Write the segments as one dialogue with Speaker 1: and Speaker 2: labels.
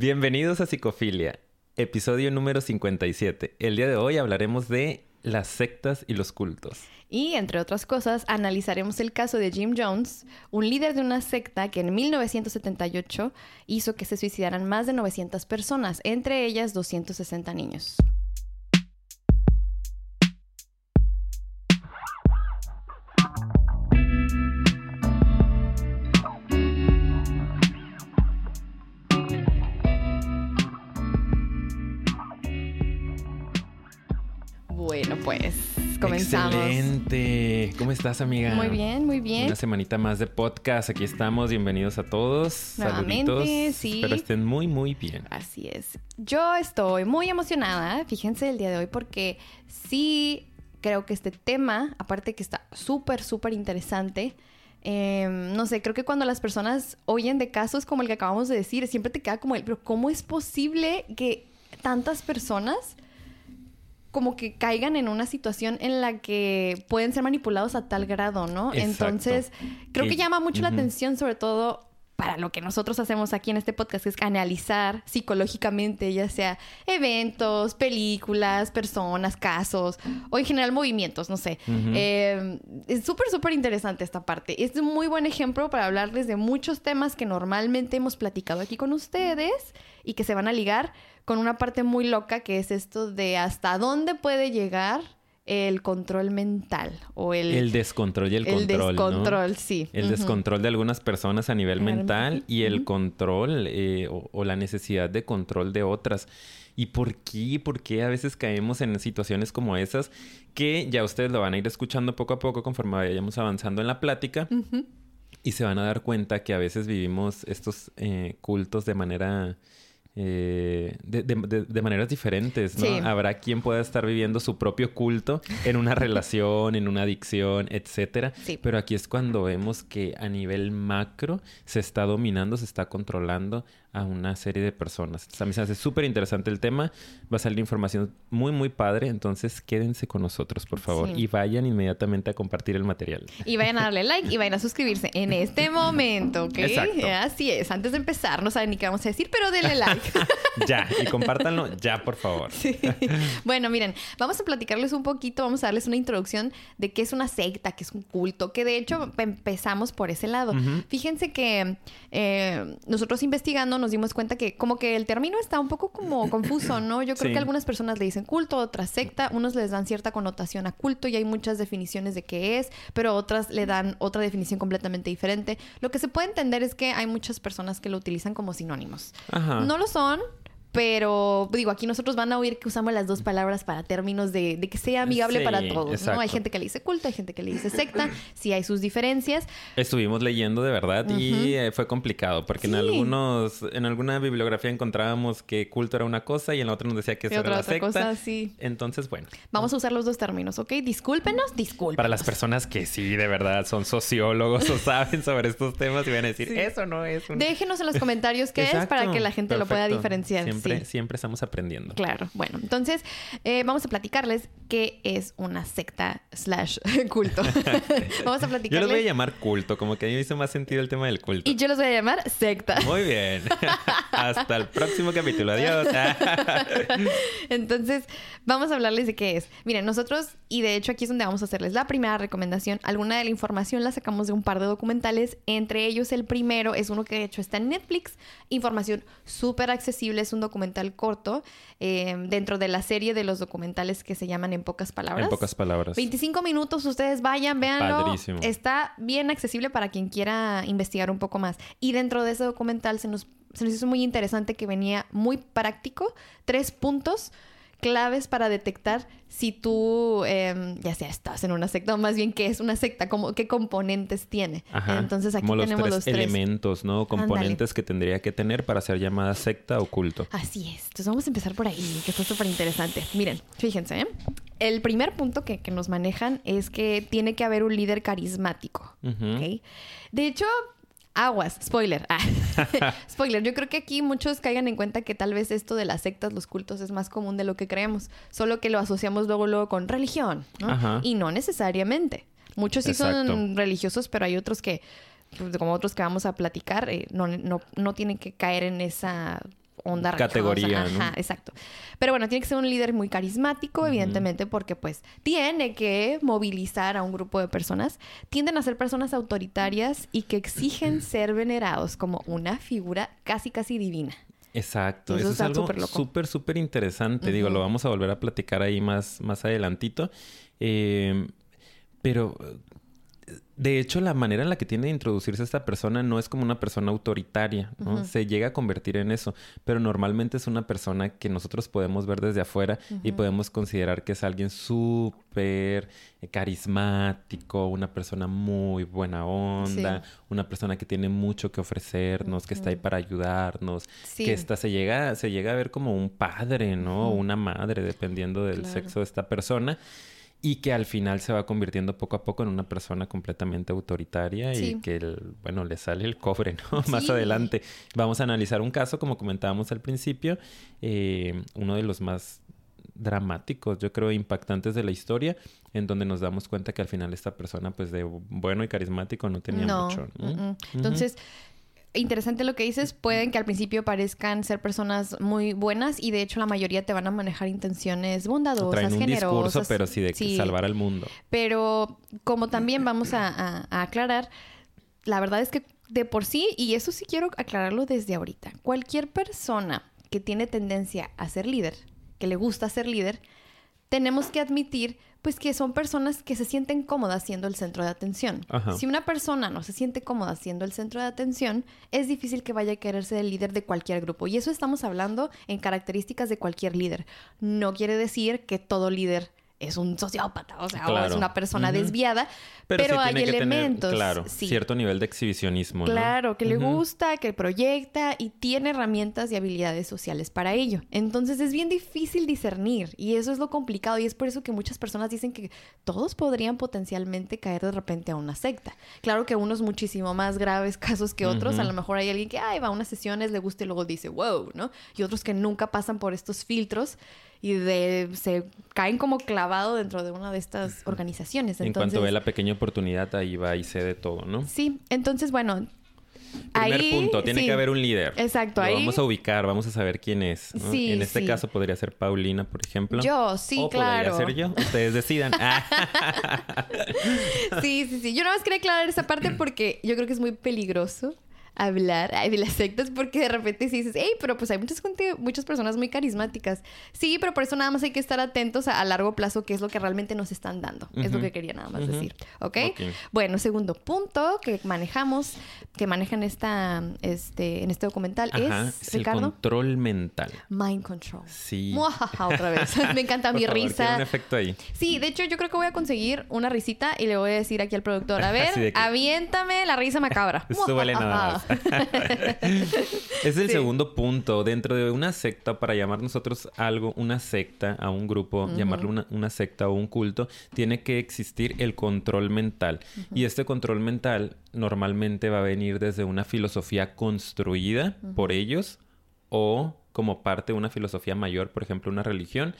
Speaker 1: Bienvenidos a Psicofilia, episodio número 57. El día de hoy hablaremos de las sectas y los cultos.
Speaker 2: Y, entre otras cosas, analizaremos el caso de Jim Jones, un líder de una secta que en 1978 hizo que se suicidaran más de 900 personas, entre ellas 260 niños.
Speaker 1: Excelente. ¿Cómo estás, amiga?
Speaker 2: Muy bien, muy bien.
Speaker 1: Una semanita más de podcast. Aquí estamos. Bienvenidos a todos.
Speaker 2: Nuevamente,
Speaker 1: Saluditos.
Speaker 2: sí.
Speaker 1: Espero estén muy, muy bien.
Speaker 2: Así es. Yo estoy muy emocionada, fíjense, el día de hoy, porque sí creo que este tema, aparte que está súper, súper interesante, eh, no sé, creo que cuando las personas oyen de casos como el que acabamos de decir, siempre te queda como el, pero ¿cómo es posible que tantas personas como que caigan en una situación en la que pueden ser manipulados a tal grado, ¿no?
Speaker 1: Exacto.
Speaker 2: Entonces, creo que llama mucho la atención, sobre todo para lo que nosotros hacemos aquí en este podcast, que es analizar psicológicamente, ya sea eventos, películas, personas, casos, o en general movimientos, no sé. Eh, es súper, súper interesante esta parte. Es un muy buen ejemplo para hablarles de muchos temas que normalmente hemos platicado aquí con ustedes y que se van a ligar con una parte muy loca que es esto de hasta dónde puede llegar el control mental o el,
Speaker 1: El descontrol y el,
Speaker 2: el
Speaker 1: control. ¿no?
Speaker 2: descontrol, sí.
Speaker 1: El descontrol de algunas personas a nivel mental y el control eh, o, o la necesidad de control de otras. ¿Y por qué? ¿Por qué a veces caemos en situaciones como esas? Que ya ustedes lo van a ir escuchando poco a poco conforme vayamos avanzando en la plática y se van a dar cuenta que a veces vivimos estos eh, cultos de manera... eh, de, de- maneras diferentes, ¿no?
Speaker 2: Sí.
Speaker 1: Habrá quien pueda estar viviendo su propio culto en una relación, en una adicción, etcétera.
Speaker 2: Sí.
Speaker 1: Pero aquí es cuando vemos que a nivel macro se está dominando, se está controlando a una serie de personas. Entonces, a mí se hace súper interesante el tema. Va a salir información muy, muy padre. Entonces, quédense con nosotros, por favor.
Speaker 2: Sí.
Speaker 1: Y vayan inmediatamente a compartir el material.
Speaker 2: Y vayan a darle like y vayan a suscribirse en este momento, ¿ok?
Speaker 1: Exacto.
Speaker 2: Así es. Antes de empezar, no saben ni qué vamos a decir, pero denle like.
Speaker 1: ya. Y compártanlo ya, por favor.
Speaker 2: Sí. Bueno, miren, vamos a platicarles un poquito, vamos a darles una introducción de qué es una secta, qué es un culto, que de hecho empezamos por ese lado. Fíjense que eh, nosotros investigando nos dimos cuenta que como que el término está un poco como confuso, ¿no? Yo creo
Speaker 1: Sí.
Speaker 2: que algunas personas le dicen culto, otras secta, unos les dan cierta connotación a culto y hay muchas definiciones de qué es, pero otras le dan otra definición completamente diferente. Lo que se puede entender es que hay muchas personas que lo utilizan como sinónimos.
Speaker 1: Ajá.
Speaker 2: No lo son, pero digo, aquí nosotros van a oír que usamos las dos palabras para términos de, de que sea amigable
Speaker 1: Sí,
Speaker 2: para todos, ¿no?
Speaker 1: exacto.
Speaker 2: Hay gente que le dice culto, hay gente que le dice secta, sí hay sus diferencias.
Speaker 1: Estuvimos leyendo de verdad y eh, fue complicado porque en
Speaker 2: Sí.
Speaker 1: algunos, en alguna bibliografía encontrábamos que culto era una cosa y en la otra nos decía que eso
Speaker 2: otra,
Speaker 1: era la
Speaker 2: otra
Speaker 1: secta.
Speaker 2: cosa, sí.
Speaker 1: Entonces, bueno.
Speaker 2: Vamos a usar los dos términos, ¿ok? Discúlpenos, discúlpenos.
Speaker 1: Para las personas que sí, de verdad, son sociólogos o saben sobre estos temas y van a decir, eso no es un...
Speaker 2: Déjenos en los comentarios qué es para que la gente lo pueda
Speaker 1: perfecto.
Speaker 2: diferenciar.
Speaker 1: Siempre,
Speaker 2: sí.
Speaker 1: siempre estamos aprendiendo.
Speaker 2: Claro, bueno, entonces eh, vamos a platicarles qué es una secta slash culto. vamos a
Speaker 1: Yo
Speaker 2: platicarles.
Speaker 1: les voy a llamar culto, como que a mí me hizo más sentido el tema del culto.
Speaker 2: Y yo los voy a llamar secta.
Speaker 1: Muy bien. Hasta el próximo capítulo. Adiós.
Speaker 2: Entonces, vamos a hablarles de qué es. Miren, nosotros, y de hecho aquí es donde vamos a hacerles la primera recomendación. Alguna de la información la sacamos de un par de documentales. Entre ellos, el primero es uno que de hecho está en Netflix. Información súper accesible. Es un documental corto eh, dentro de la serie de los documentales que se llaman En pocas palabras.
Speaker 1: en pocas palabras.
Speaker 2: 25 minutos, ustedes vayan, véanlo.
Speaker 1: Padrísimo.
Speaker 2: Está bien accesible para quien quiera investigar un poco más. Y dentro de ese documental se nos, se nos hizo muy interesante que venía muy práctico, tres puntos claves para detectar si tú, eh, ya sea estás en una secta o más bien qué es una secta, como, qué componentes tiene.
Speaker 1: Ajá.
Speaker 2: Entonces aquí
Speaker 1: Como los
Speaker 2: tenemos
Speaker 1: tres
Speaker 2: los tres.
Speaker 1: elementos, ¿no? Componentes que tendría que tener para ser llamada secta o culto.
Speaker 2: Así es. Entonces vamos a empezar por ahí, que está súper interesante. Miren, fíjense, ¿eh? El primer punto que, que nos manejan es que tiene que haber un líder carismático.
Speaker 1: Ujú.
Speaker 2: ¿ok? De hecho, aguas, spoiler. Ah. spoiler, yo creo que aquí muchos caigan en cuenta que tal vez esto de las sectas, los cultos, es más común de lo que creemos. Solo que lo asociamos luego, luego con religión, ¿no? Y no necesariamente. Muchos sí son religiosos, pero hay otros que, pues, como otros que vamos a platicar, eh, no, no, no tienen que caer en esa onda
Speaker 1: Categoría.
Speaker 2: Ajá, exacto. Pero bueno, tiene que ser un líder muy carismático, evidentemente, porque pues tiene que movilizar a un grupo de personas. Tienden a ser personas autoritarias y que exigen ser venerados como una figura casi, casi divina.
Speaker 1: Exacto,
Speaker 2: Eso
Speaker 1: eso, es algo
Speaker 2: súper
Speaker 1: súper, interesante. Digo, lo vamos a volver a platicar ahí más, más adelantito. Eh, pero, de hecho, la manera en la que tiene de introducirse esta persona no es como una persona autoritaria, ¿no? Se llega a convertir en eso, pero normalmente es una persona que nosotros podemos ver desde afuera y podemos considerar que es alguien súper eh, carismático, una persona muy buena onda, una persona que tiene mucho que ofrecernos, que está ahí para ayudarnos,
Speaker 2: Sí.
Speaker 1: que esta se llega, se llega a ver como un padre, ¿no? O una madre, dependiendo del
Speaker 2: Claro.
Speaker 1: sexo de esta persona. Y que al final se va convirtiendo poco a poco en una persona completamente autoritaria
Speaker 2: Sí.
Speaker 1: y que, el- bueno, le sale el cobre, ¿no? Más adelante vamos a analizar un caso, como comentábamos al principio, eh, uno de los más dramáticos, yo creo, impactantes de la historia, en donde nos damos cuenta que al final esta persona, pues de bueno y carismático, no tenía
Speaker 2: no.
Speaker 1: mucho.
Speaker 2: mm, mm. Entonces, interesante lo que dices. Pueden que al principio parezcan ser personas muy buenas y de hecho la mayoría te van a manejar intenciones bondadosas,
Speaker 1: Traen un
Speaker 2: generosas.
Speaker 1: discurso, pero sí de
Speaker 2: Sí.
Speaker 1: salvar al mundo.
Speaker 2: Pero como también vamos a, a- a aclarar, la verdad es que de por sí, y eso sí quiero aclararlo desde ahorita, cualquier persona que tiene tendencia a ser líder, que le gusta ser líder, tenemos que admitir pues que son personas que se sienten cómodas siendo el centro de atención.
Speaker 1: Ajá.
Speaker 2: Si una persona no se siente cómoda siendo el centro de atención, es difícil que vaya a querer ser el líder de cualquier grupo. Y eso estamos hablando en características de cualquier líder. No quiere decir que todo líder es un sociópata, o sea, o es una persona desviada, pero,
Speaker 1: sí
Speaker 2: hay
Speaker 1: tener,
Speaker 2: elementos.
Speaker 1: claro,
Speaker 2: sí.
Speaker 1: cierto nivel de exhibicionismo, ¿no?
Speaker 2: Claro, que le gusta, que proyecta y tiene herramientas y habilidades sociales para ello. Entonces es bien difícil discernir y eso es lo complicado y es por eso que muchas personas dicen que todos podrían potencialmente caer de repente a una secta. Claro que unos muchísimo más graves casos que otros, a lo mejor hay alguien que ay, va a unas sesiones, le gusta y luego dice, wow, ¿no? Y otros que nunca pasan por estos filtros y de, se caen como clavado dentro de una de estas organizaciones.
Speaker 1: En cuanto ve la pequeña oportunidad, ahí va y cede todo, ¿no?
Speaker 2: Sí, entonces, bueno.
Speaker 1: Primer
Speaker 2: ahí,
Speaker 1: punto, tiene
Speaker 2: sí.
Speaker 1: que haber un líder.
Speaker 2: Exacto,
Speaker 1: Lo
Speaker 2: ahí.
Speaker 1: vamos a ubicar, vamos a saber quién es. ¿no?
Speaker 2: Sí,
Speaker 1: en este
Speaker 2: sí.
Speaker 1: caso podría ser Paulina, por ejemplo.
Speaker 2: Yo, sí,
Speaker 1: o
Speaker 2: claro.
Speaker 1: podría ser yo. Ustedes decidan.
Speaker 2: Sí, sí, sí. Yo nada más quería aclarar esa parte porque yo creo que es muy peligroso hablar ay, de las sectas porque de repente sí dices, hey, pero pues hay muchas, muchas personas muy carismáticas. Sí, pero por eso nada más hay que estar atentos a, a largo plazo qué es lo que realmente nos están dando. Es lo que quería nada más decir. ¿Ok?
Speaker 1: Ok.
Speaker 2: Bueno, segundo punto que manejamos, que manejan esta, este, en este documental
Speaker 1: Ajá,
Speaker 2: es,
Speaker 1: es el control mental.
Speaker 2: mind control.
Speaker 1: Sí.
Speaker 2: Muajaja, Otra vez. Me encanta
Speaker 1: Por
Speaker 2: mi
Speaker 1: favor,
Speaker 2: risa.
Speaker 1: un efecto ahí.
Speaker 2: Sí, de hecho yo creo que voy a conseguir una risita y le voy a decir aquí al productor, a ver,
Speaker 1: que-
Speaker 2: aviéntame la risa macabra.
Speaker 1: Súbele nada más. es el
Speaker 2: Sí.
Speaker 1: segundo punto. Dentro de una secta, para llamar nosotros algo, una secta, a un grupo, llamarlo una, una secta o un culto, tiene que existir el control mental. Y este control mental normalmente va a venir desde una filosofía construida por ellos o como parte de una filosofía mayor, por ejemplo, una religión,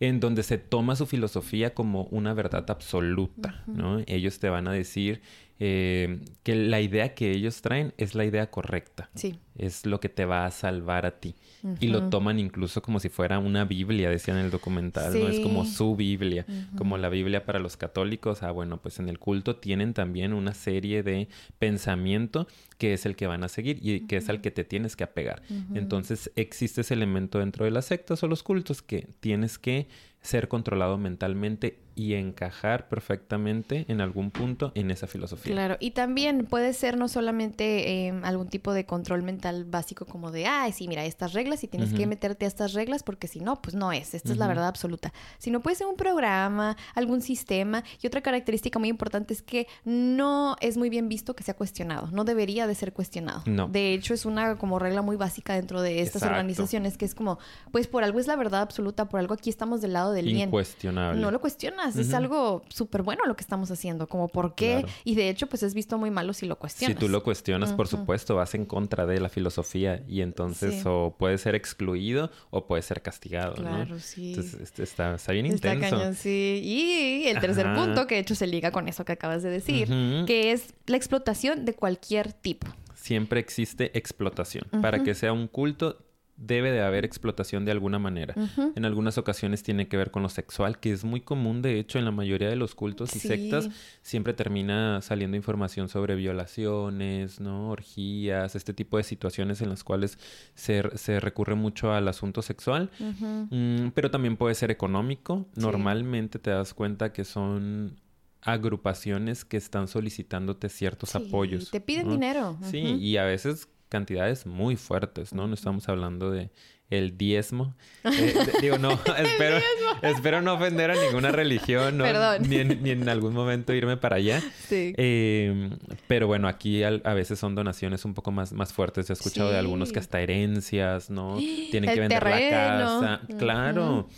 Speaker 1: en donde se toma su filosofía como una verdad absoluta, ¿no? Ellos te van a decir eh, que la idea que ellos traen es la idea correcta,
Speaker 2: Sí.
Speaker 1: es lo que te va a salvar a ti. Y lo toman incluso como si fuera una Biblia, decían en el documental, ¿no? Es como su Biblia, como la Biblia para los católicos. Ah, bueno, pues en el culto tienen también una serie de pensamiento que es el que van a seguir y que es al que te tienes que apegar. Entonces existe ese elemento dentro de las sectas o los cultos que tienes que ser controlado mentalmente y encajar perfectamente en algún punto en esa filosofía.
Speaker 2: Claro, y también puede ser no solamente eh, algún tipo de control mental básico como de, ay, sí, mira, estas reglas y tienes que meterte a estas reglas porque si no, pues no es, esta es la verdad absoluta, sino puede ser un programa, algún sistema y otra característica muy importante es que no es muy bien visto que sea cuestionado, no debería de ser cuestionado.
Speaker 1: No.
Speaker 2: De hecho, es una como regla muy básica dentro de estas
Speaker 1: Exacto.
Speaker 2: organizaciones que es como, pues por algo es la verdad absoluta, por algo aquí estamos del lado del bien. No lo es algo súper bueno lo que estamos haciendo, como por qué,
Speaker 1: Claro.
Speaker 2: y de hecho pues es visto muy malo si lo
Speaker 1: Si
Speaker 2: cuestionas.
Speaker 1: tú lo cuestionas, por supuesto, vas en contra de la filosofía y entonces
Speaker 2: Sí.
Speaker 1: o puede ser excluido o puede ser castigado,
Speaker 2: Claro,
Speaker 1: ¿no?
Speaker 2: sí.
Speaker 1: Entonces este está, está bien
Speaker 2: Está
Speaker 1: intenso.
Speaker 2: cañón, sí. Y el tercer
Speaker 1: Ajá.
Speaker 2: punto, que de hecho se liga con eso que acabas de decir, que es la explotación de cualquier tipo.
Speaker 1: Siempre existe explotación. Para que sea un culto, debe de haber explotación de alguna manera. En algunas ocasiones tiene que ver con lo sexual, que es muy común, de hecho, en la mayoría de los cultos y sectas siempre termina saliendo información sobre violaciones, ¿no? Orgías, este tipo de situaciones en las cuales se, recurre mucho al asunto sexual, mm, pero también puede ser económico. Normalmente te das cuenta que son agrupaciones que están solicitándote ciertos apoyos.
Speaker 2: Te piden dinero.
Speaker 1: Sí, y a veces cantidades muy fuertes, ¿no? No estamos hablando de el diezmo. Eh, digo, no, espero, espero no ofender a ninguna religión, ¿no? Ni, en, algún momento irme para allá. Sí. Em, pero bueno, aquí a, veces son donaciones un poco más, más fuertes. He escuchado de algunos que hasta herencias, ¿no? Tienen que vender la casa. Claro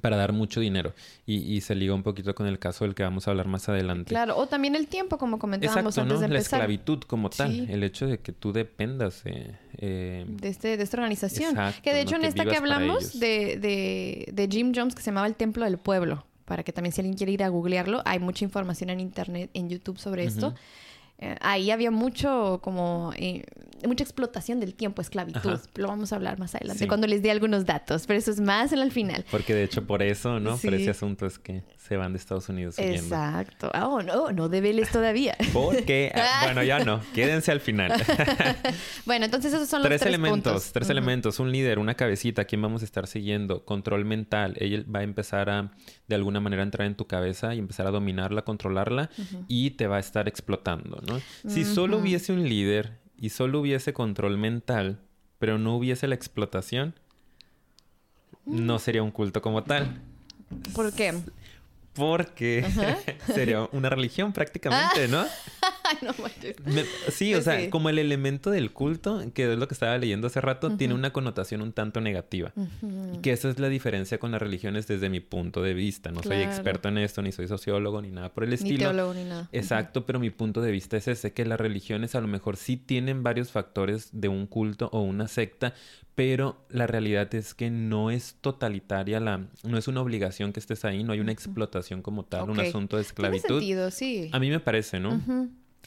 Speaker 1: para dar mucho dinero. Y, se liga un poquito con el caso del que vamos a hablar más adelante.
Speaker 2: Claro, o también el tiempo, como comentábamos antes de empezar.
Speaker 1: La esclavitud como tal, el hecho de que tú dependas eh,
Speaker 2: eh, de, este, de esta organización. que de hecho en esta que hablamos de, de, de Jim Jones, que se llamaba el Templo del Pueblo, para que también si alguien quiere ir a googlearlo, hay mucha información en internet, en YouTube sobre esto. Eh, ahí había mucho como eh, mucha explotación del tiempo, esclavitud. Lo vamos a hablar más adelante cuando les dé algunos datos, pero eso es más en el final.
Speaker 1: Porque de hecho por eso, ¿no? Por ese asunto es que se van de Estados Unidos.
Speaker 2: Exacto. Ah, oh, no, no debeles todavía.
Speaker 1: Porque, ah, bueno, ya no, quédense al final.
Speaker 2: bueno, entonces esos son los tres,
Speaker 1: elementos. Tres elementos, un líder, una cabecita, quién vamos a estar siguiendo, control mental. Ella va a empezar a, de alguna manera, entrar en tu cabeza y empezar a dominarla, controlarla y te va a estar explotando, ¿no? Si solo hubiese un líder y solo hubiese control mental, pero no hubiese la explotación, no sería un culto como tal.
Speaker 2: ¿Por qué?
Speaker 1: Porque sería una religión prácticamente, ¿no? no sí, o sea, como el elemento del culto, que es lo que estaba leyendo hace rato, tiene una connotación un tanto negativa. Que esa es la diferencia con las religiones desde mi punto de vista. No soy experto en esto, ni soy sociólogo, ni nada por el estilo. Ni
Speaker 2: teólogo, ni nada.
Speaker 1: Exacto, pero mi punto de vista es ese, que las religiones a lo mejor sí tienen varios factores de un culto o una secta, pero la realidad es que no es totalitaria la no es una obligación que estés ahí no hay una explotación como tal un asunto de esclavitud.
Speaker 2: Tiene sentido, sí.
Speaker 1: a mí me parece no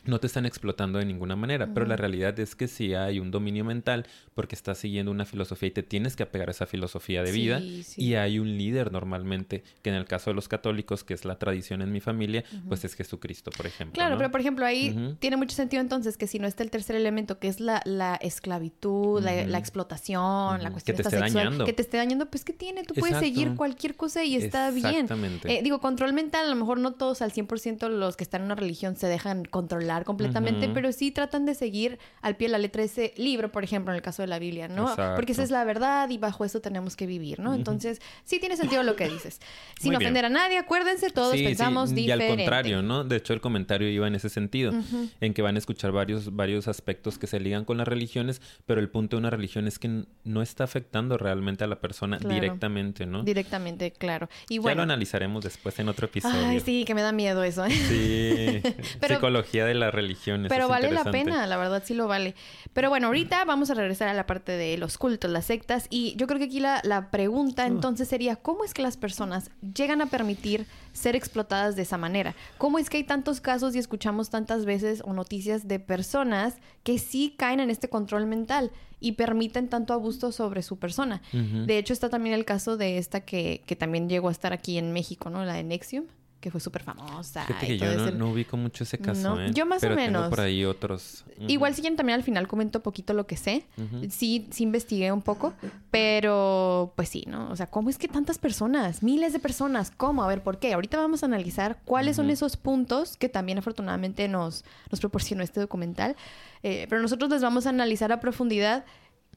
Speaker 1: no te están explotando de ninguna manera, pero la realidad es que sí hay un dominio mental porque estás siguiendo una filosofía y te tienes que apegar a esa filosofía de vida y hay un líder normalmente, que en el caso de los católicos, que es la tradición en mi familia, pues es Jesucristo, por ejemplo.
Speaker 2: Claro, pero por ejemplo ahí tiene mucho sentido entonces que si no está el tercer elemento, que es la, la esclavitud, la, explotación, la cuestión
Speaker 1: que te esté dañando.
Speaker 2: que te esté dañando, pues ¿qué tiene? Tú puedes seguir cualquier cosa y está bien. Exactamente. Eh, digo, control mental, a lo mejor no todos al 100% los que están en una religión se dejan controlar completamente, pero sí tratan de seguir al pie de la letra ese libro, por ejemplo, en el caso de la Biblia, ¿no? Porque esa es la verdad y bajo eso tenemos que vivir, ¿no? Entonces, sí tiene sentido lo que dices. Sin ofender a nadie, acuérdense, todos pensamos diferente.
Speaker 1: Y al contrario, ¿no? De hecho, el comentario iba en ese sentido, en que van a escuchar varios, varios aspectos que se ligan con las religiones, pero el punto de una religión es que no está afectando realmente a la persona directamente, ¿no?
Speaker 2: Directamente, claro. Y bueno,
Speaker 1: ya lo analizaremos después en otro episodio.
Speaker 2: Ay, sí, que me da miedo eso. ¿eh?
Speaker 1: Sí. Psicología de la religión.
Speaker 2: Pero vale la pena, la verdad sí lo vale. Pero bueno, ahorita vamos a regresar a la parte de los cultos, las sectas. Y yo creo que aquí la, la pregunta entonces sería, ¿cómo es que las personas llegan a permitir ser explotadas de esa manera? ¿Cómo es que hay tantos casos y escuchamos tantas veces o noticias de personas que sí caen en este control mental? y permiten tanto abuso sobre su persona. De hecho, está también el caso de esta que, que, también llegó a estar aquí en México, ¿no? La de Nexium que fue súper famosa.
Speaker 1: que yo no, ubico mucho ese caso, ¿eh?
Speaker 2: Yo más o menos.
Speaker 1: Tengo por ahí otros.
Speaker 2: Igual si también al final comento poquito lo que sé. Sí, sí investigué un poco, pero pues sí, ¿no? O sea, ¿cómo es que tantas personas? Miles de personas. ¿Cómo? A ver, ¿por qué? Ahorita vamos a analizar cuáles son esos puntos que también afortunadamente nos, nos proporcionó este documental. Eh, pero nosotros les vamos a analizar a profundidad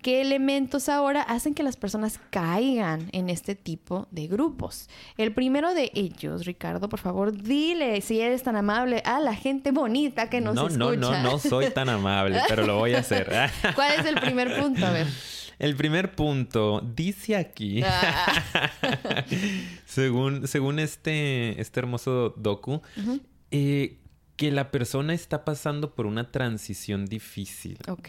Speaker 2: ¿Qué elementos ahora hacen que las personas caigan en este tipo de grupos? El primero de ellos, Ricardo, por favor, dile si eres tan amable a la gente bonita que nos escucha.
Speaker 1: No, no, no, no soy tan amable, pero lo voy a hacer.
Speaker 2: ¿Cuál es el primer punto? A ver.
Speaker 1: El primer punto dice aquí, ah. según, según este, este hermoso docu, eh, que la persona está pasando por una transición difícil.
Speaker 2: Ok.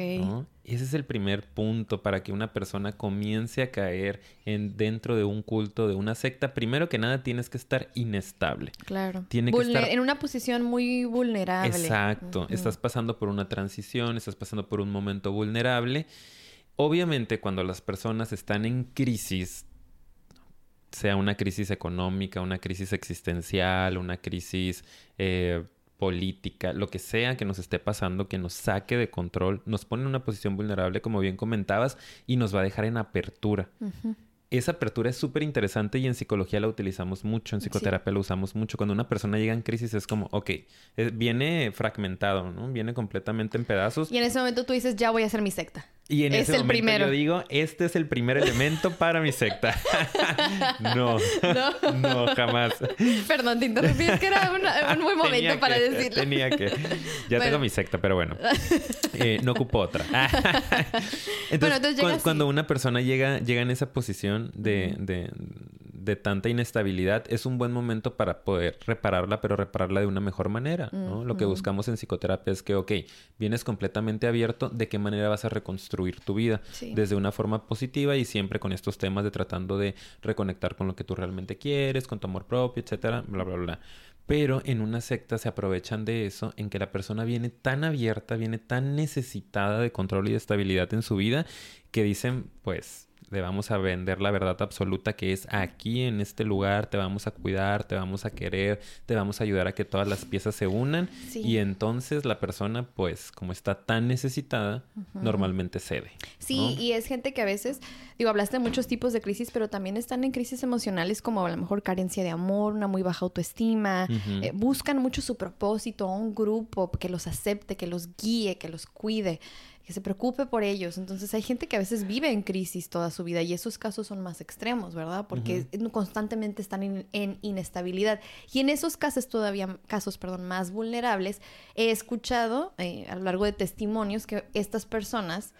Speaker 1: Ese es el primer punto para que una persona comience a caer en, dentro de un culto, de una secta. Primero que nada, tienes que estar inestable.
Speaker 2: Claro. Tiene que estar... En una posición muy vulnerable.
Speaker 1: Exacto. Estás pasando por una transición, estás pasando por un momento vulnerable. Obviamente, cuando las personas están en crisis, sea una crisis económica, una crisis existencial, una crisis eh, política, lo que sea que nos esté pasando, que nos saque de control, nos pone en una posición vulnerable, como bien comentabas, y nos va a dejar en apertura esa apertura es súper interesante y en psicología la utilizamos mucho, en psicoterapia la usamos mucho. Cuando una persona llega en crisis es como, ok, viene fragmentado, ¿no? Viene completamente en pedazos.
Speaker 2: Y en ese momento tú dices, ya voy a hacer mi secta.
Speaker 1: Y en ese momento yo digo, este es el primer elemento para mi secta. no, no, no, jamás.
Speaker 2: Perdón, te interrumpí, es que era un buen momento para decirlo.
Speaker 1: Tenía que. Ya tengo mi secta, pero bueno. Eh, no ocupo otra. entonces, cuando una persona llega, llega en esa posición de, de, de, tanta inestabilidad, es un buen momento para poder repararla, pero repararla de una mejor manera, ¿no? Lo que buscamos en psicoterapia es que, ok, vienes completamente abierto, ¿de qué manera vas a reconstruir tu vida desde una forma positiva y siempre con estos temas de tratando de reconectar con lo que tú realmente quieres, con tu amor propio, etcétera, bla, bla, bla. Pero en una secta se aprovechan de eso, en que la persona viene tan abierta, viene tan necesitada de control y de estabilidad en su vida, que dicen, pues, le vamos a vender la verdad absoluta que es aquí en este lugar, te vamos a cuidar, te vamos a querer, te vamos a ayudar a que todas las piezas se unan. Y entonces la persona pues como está tan necesitada normalmente cede.
Speaker 2: Sí, y es gente que a veces, digo, hablaste de muchos tipos de crisis, pero también están en crisis emocionales como a lo mejor carencia de amor, una muy baja autoestima, eh, buscan mucho su propósito, un grupo que los acepte, que los guíe, que los cuide que se preocupe por ellos. Entonces hay gente que a veces vive en crisis toda su vida y esos casos son más extremos, ¿verdad? Porque constantemente están en, inestabilidad. Y en esos casos todavía, casos, perdón, más vulnerables, he escuchado eh, a lo largo de testimonios que estas personas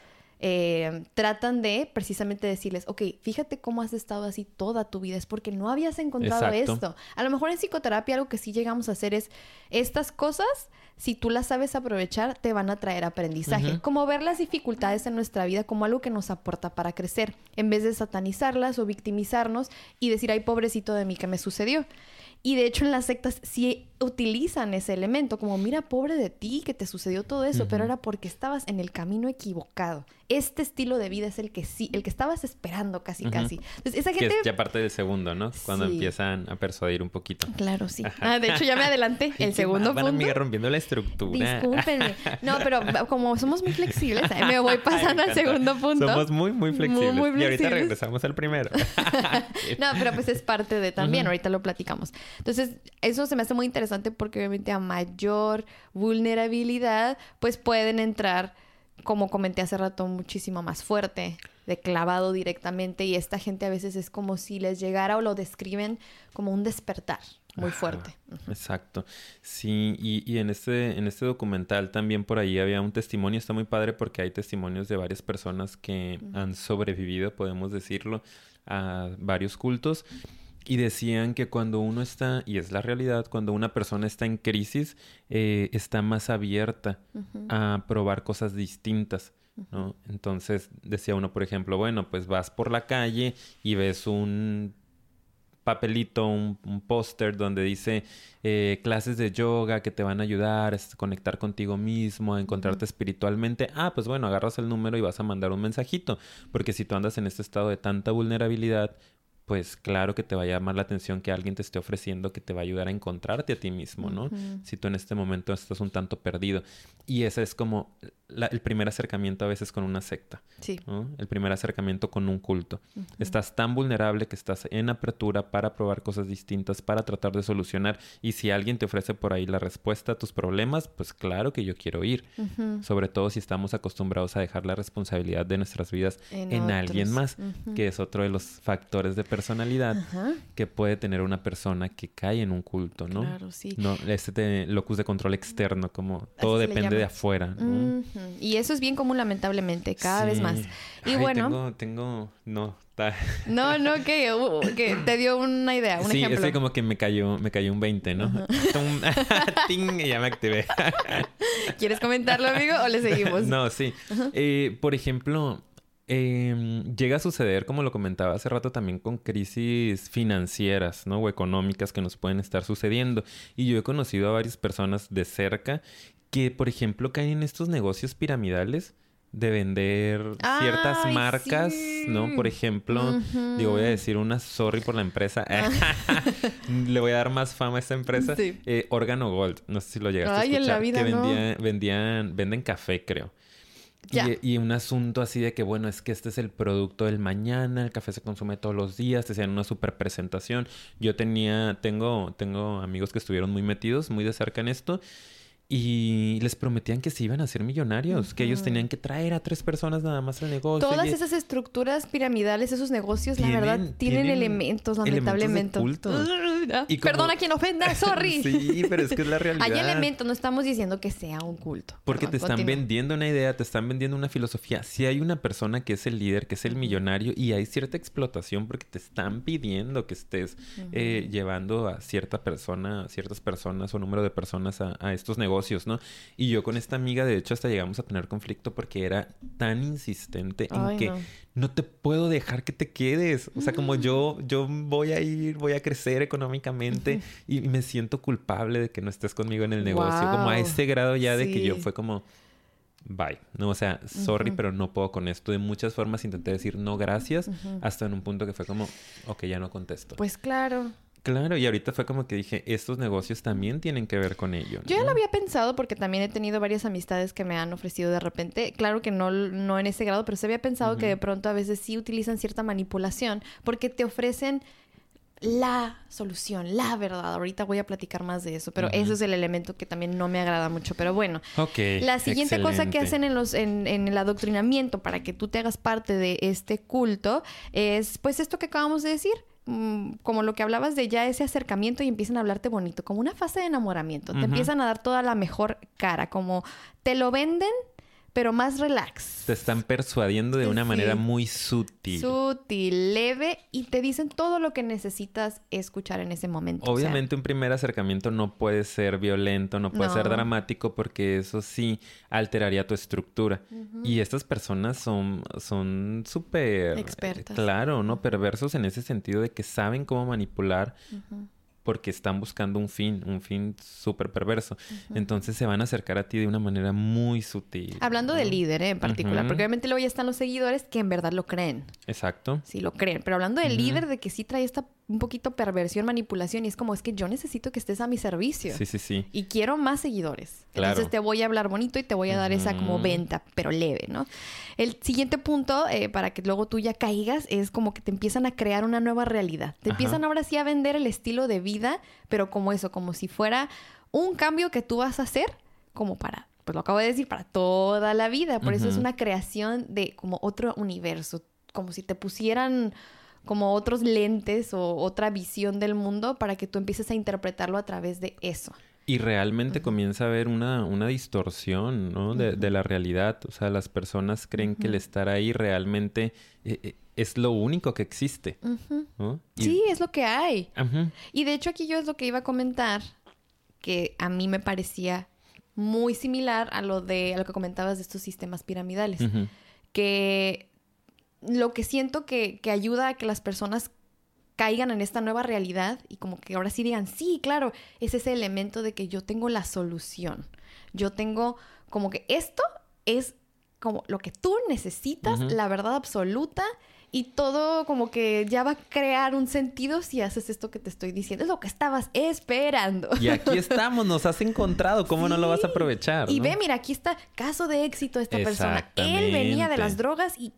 Speaker 2: eh, tratan de precisamente decirles, ok, fíjate cómo has estado así toda tu vida, es porque no habías encontrado esto. A lo mejor en psicoterapia algo que sí llegamos a hacer es estas cosas si tú las sabes aprovechar, te van a traer aprendizaje. Como ver las dificultades en nuestra vida como algo que nos aporta para crecer, en vez de satanizarlas o victimizarnos y decir, ay, pobrecito de mí, ¿qué me sucedió? Y de hecho en las sectas sí utilizan ese elemento, como mira, pobre de ti, que te sucedió todo eso, pero era porque estabas en el camino equivocado. Este estilo de vida es el que sí, el que estabas esperando casi, casi.
Speaker 1: Entonces, esa gente... Que es ya parte del segundo, ¿no? Cuando empiezan a persuadir un poquito.
Speaker 2: Claro, sí. Ah, de hecho, ya me adelanté. El segundo
Speaker 1: van, punto. rompiendo la estructura.
Speaker 2: Discúlpenme. No, pero como somos muy flexibles, me voy pasando al segundo punto.
Speaker 1: Somos muy, muy flexibles. Muy, Y ahorita regresamos al primero.
Speaker 2: no, pero pues es parte de también. Ahorita lo platicamos. Entonces, eso se me hace muy interesante porque obviamente a mayor vulnerabilidad, pues pueden entrar, como comenté hace rato, muchísimo más fuerte, de clavado directamente. Y esta gente a veces es como si les llegara o lo describen como un despertar muy fuerte.
Speaker 1: Exacto. Sí, y, y, en, este, en este documental también por ahí había un testimonio, está muy padre porque hay testimonios de varias personas que han sobrevivido, podemos decirlo, a varios cultos. Y decían que cuando uno está, y es la realidad, cuando una persona está en crisis, eh, está más abierta a probar cosas distintas. ¿no? Entonces decía uno, por ejemplo, bueno, pues vas por la calle y ves un papelito, un, póster donde dice eh, clases de yoga que te van a ayudar a conectar contigo mismo, a encontrarte espiritualmente. Ah, pues bueno, agarras el número y vas a mandar un mensajito. Porque si tú andas en este estado de tanta vulnerabilidad, pues claro que te va a llamar la atención que alguien te esté ofreciendo que te va a ayudar a encontrarte a ti mismo, ¿no? Si tú en este momento estás un tanto perdido. Y ese es como el primer acercamiento a veces con una secta. Sí. El primer acercamiento con un culto. Estás tan vulnerable que estás en apertura para probar cosas distintas, para tratar de solucionar. Y si alguien te ofrece por ahí la respuesta a tus problemas, pues claro que yo quiero ir. Sobre todo si estamos acostumbrados a dejar la responsabilidad de nuestras vidas en, alguien más, que es otro de los factores de personalidad que puede tener una persona que cae en un culto, ¿no? Claro, sí. No, este locus de control externo, como todo depende de afuera.
Speaker 2: Y eso es bien común, lamentablemente, cada vez más. Y bueno.
Speaker 1: Tengo, tengo, no.
Speaker 2: No, no, que, uh, que te dio una idea, un
Speaker 1: sí,
Speaker 2: ejemplo.
Speaker 1: Sí, como que me cayó, me cayó un 20, ¿no? ¡Ting! y ya me activé.
Speaker 2: ¿Quieres comentarlo, amigo, o le seguimos?
Speaker 1: No, sí. Eh, por ejemplo, em, llega a suceder, como lo comentaba hace rato, también con crisis financieras, ¿no? O económicas que nos pueden estar sucediendo. Y yo he conocido a varias personas de cerca que, por ejemplo, caen en estos negocios piramidales de vender ciertas
Speaker 2: Ay,
Speaker 1: marcas,
Speaker 2: sí.
Speaker 1: ¿no? Por ejemplo, digo, voy a decir una sorry por la empresa. Le voy a dar más fama a esta empresa.
Speaker 2: Ah. Sí.
Speaker 1: Eh, Órgano Gold, no sé si lo llegaste
Speaker 2: Ay,
Speaker 1: a
Speaker 2: en
Speaker 1: escuchar.
Speaker 2: la vida
Speaker 1: que
Speaker 2: no.
Speaker 1: vendían, venden café, creo. Y, y un asunto así de que, bueno, es que este es el producto del mañana, el café se consume todos los días, te hacían una super presentación. Yo tenía, tengo, tengo amigos que estuvieron muy metidos, muy de cerca en esto. Y les prometían que se iban a ser millonarios, que ellos tenían que traer a tres personas nada más al negocio.
Speaker 2: Todas
Speaker 1: y-
Speaker 2: esas estructuras piramidales, esos negocios, la verdad, tienen,
Speaker 1: tienen
Speaker 2: elementos,
Speaker 1: elementos de
Speaker 2: lamentablemente. Ah,
Speaker 1: Y como-
Speaker 2: Perdona quien ofenda, sorry.
Speaker 1: sí, pero es que es la realidad.
Speaker 2: Hay elementos, no estamos diciendo que sea un culto.
Speaker 1: Porque
Speaker 2: Perdón,
Speaker 1: te están
Speaker 2: continúa.
Speaker 1: vendiendo una idea, te están vendiendo una filosofía. Si hay una persona que es el líder, que es el millonario, y hay cierta explotación porque te están pidiendo que estés eh, llevando a cierta persona, ciertas personas o número de personas a, a estos negocios, ¿no? Y yo con esta amiga, de hecho, hasta llegamos a tener conflicto porque era tan insistente en
Speaker 2: Ay,
Speaker 1: que
Speaker 2: no.
Speaker 1: no. te puedo dejar que te quedes. O sea, como yo, yo voy a ir, voy a crecer económicamente y me siento culpable de que no estés conmigo en el negocio. Como a ese grado ya de que yo fue como bye. No, o sea, sorry, pero no puedo con esto. De muchas formas intenté decir no gracias, hasta en un punto que fue como, ok, ya no contesto.
Speaker 2: Pues claro.
Speaker 1: Claro, y ahorita fue como que dije, estos negocios también tienen que ver con ello.
Speaker 2: Yo ya lo había pensado porque también he tenido varias amistades que me han ofrecido de repente. Claro que no, no en ese grado, pero se había pensado que de pronto a veces sí utilizan cierta manipulación porque te ofrecen la solución, la verdad. Ahorita voy a platicar más de eso, pero
Speaker 1: Ujú.
Speaker 2: eso es el elemento que también no me agrada mucho. Pero bueno,
Speaker 1: Ok.
Speaker 2: la siguiente cosa que hacen en, los, en, en el adoctrinamiento para que tú te hagas parte de este culto es pues esto que acabamos de decir. Mm, Como lo que hablabas de ya ese acercamiento y empiezan a hablarte bonito, como una fase de enamoramiento. Te empiezan a dar toda la mejor cara, como te lo venden, pero más relax.
Speaker 1: Te están persuadiendo de una
Speaker 2: Sí.
Speaker 1: manera muy sutil.
Speaker 2: Sutil, leve y te dicen todo lo que necesitas escuchar en ese momento. O sea,
Speaker 1: Obviamente un primer acercamiento no puede ser violento, no puede ser
Speaker 2: No.
Speaker 1: dramático porque eso sí alteraría tu estructura. Y estas personas son son súper...
Speaker 2: Expertas.
Speaker 1: eh, Claro, ¿no? Perversos en ese sentido de que saben cómo manipular porque están buscando un fin, un fin súper perverso. Entonces se van a acercar a ti de una manera muy sutil.
Speaker 2: Hablando
Speaker 1: ¿no?
Speaker 2: del líder ¿eh? en particular, porque obviamente luego ya están los seguidores que en verdad lo creen.
Speaker 1: Exacto.
Speaker 2: Sí, lo creen. Pero hablando del líder, de que sí trae esta un poquito perversión, manipulación, y es como, es que yo necesito que estés a mi servicio.
Speaker 1: Sí, sí, sí.
Speaker 2: Y quiero más seguidores.
Speaker 1: Claro.
Speaker 2: Entonces te voy a hablar bonito y te voy a dar esa como venta, pero leve, ¿no? El siguiente punto, eh, para que luego tú ya caigas, es como que te empiezan a crear una nueva realidad. Te
Speaker 1: Ajá.
Speaker 2: empiezan ahora sí a vender el estilo de vida, pero como eso, como si fuera un cambio que tú vas a hacer, como para, pues lo acabo de decir, para toda la vida. Por eso es una creación de como otro universo, como si te pusieran como otros lentes o otra visión del mundo para que tú empieces a interpretarlo a través de eso.
Speaker 1: Y realmente comienza a haber una, una distorsión, ¿no? De, de la realidad. O sea, las personas creen que el estar ahí realmente eh, eh, es lo único que existe,
Speaker 2: Ujú.
Speaker 1: ¿no? Y-
Speaker 2: Sí, es lo que hay. Y de hecho aquí yo es lo que iba a comentar, que a mí me parecía muy similar a lo de a lo que comentabas de estos sistemas piramidales, que lo que siento que, que ayuda a que las personas caigan en esta nueva realidad y como que ahora sí digan, sí, claro, es ese elemento de que yo tengo la solución. Yo tengo como que esto es como lo que tú necesitas, la verdad absoluta y todo como que ya va a crear un sentido si haces esto que te estoy diciendo. Es lo que estabas esperando.
Speaker 1: Y aquí estamos, nos has encontrado. ¿Cómo no lo vas a aprovechar?
Speaker 2: Y
Speaker 1: no?
Speaker 2: ve, mira, aquí está caso de éxito de esta persona. Él venía de las drogas y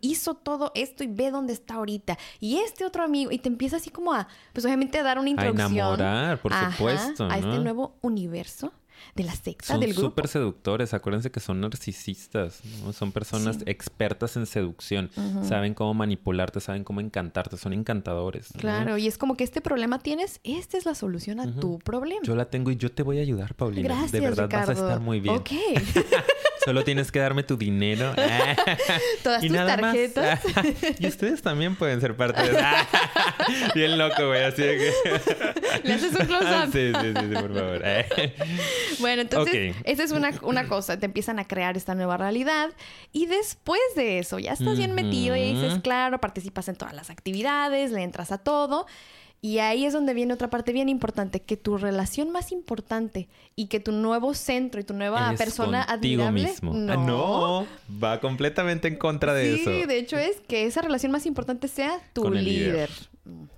Speaker 2: hizo todo esto y ve dónde está ahorita. Y este otro amigo, y te empieza así como a, pues obviamente a dar una
Speaker 1: A
Speaker 2: introducción.
Speaker 1: enamorar, por
Speaker 2: Ajá,
Speaker 1: supuesto,
Speaker 2: A este nuevo universo de la secta,
Speaker 1: Son
Speaker 2: del grupo.
Speaker 1: súper seductores. Acuérdense que son narcisistas, ¿no? Son personas
Speaker 2: Sí.
Speaker 1: expertas en seducción. Saben cómo manipularte, saben cómo encantarte. Son encantadores. ¿no?
Speaker 2: Claro, y es como que este problema tienes, esta es la solución a tu problema.
Speaker 1: Yo la tengo y yo te voy a ayudar, Paulina.
Speaker 2: Gracias,
Speaker 1: de verdad
Speaker 2: Ricardo.
Speaker 1: vas a estar muy bien.
Speaker 2: Ok.
Speaker 1: Solo tienes que darme tu dinero.
Speaker 2: Todas
Speaker 1: y
Speaker 2: tus
Speaker 1: nada más.
Speaker 2: tarjetas.
Speaker 1: y ustedes también pueden ser parte de eso. Bien loco, güey. Así de que...
Speaker 2: Le haces un close-up.
Speaker 1: sí, sí, sí, sí, por favor.
Speaker 2: Bueno, entonces, esa es una, una cosa. Te empiezan a crear esta nueva realidad. Y después de eso, ya estás bien metido y dices, claro, participas en todas las actividades, le entras a todo. Y ahí es donde viene otra parte bien importante, que tu relación más importante y que tu nuevo centro y tu nueva
Speaker 1: Es
Speaker 2: persona admirable.
Speaker 1: mismo. Ah, No. va completamente en contra de
Speaker 2: sí,
Speaker 1: eso.
Speaker 2: de hecho es que esa relación más importante sea tu
Speaker 1: Con el
Speaker 2: líder.
Speaker 1: líder.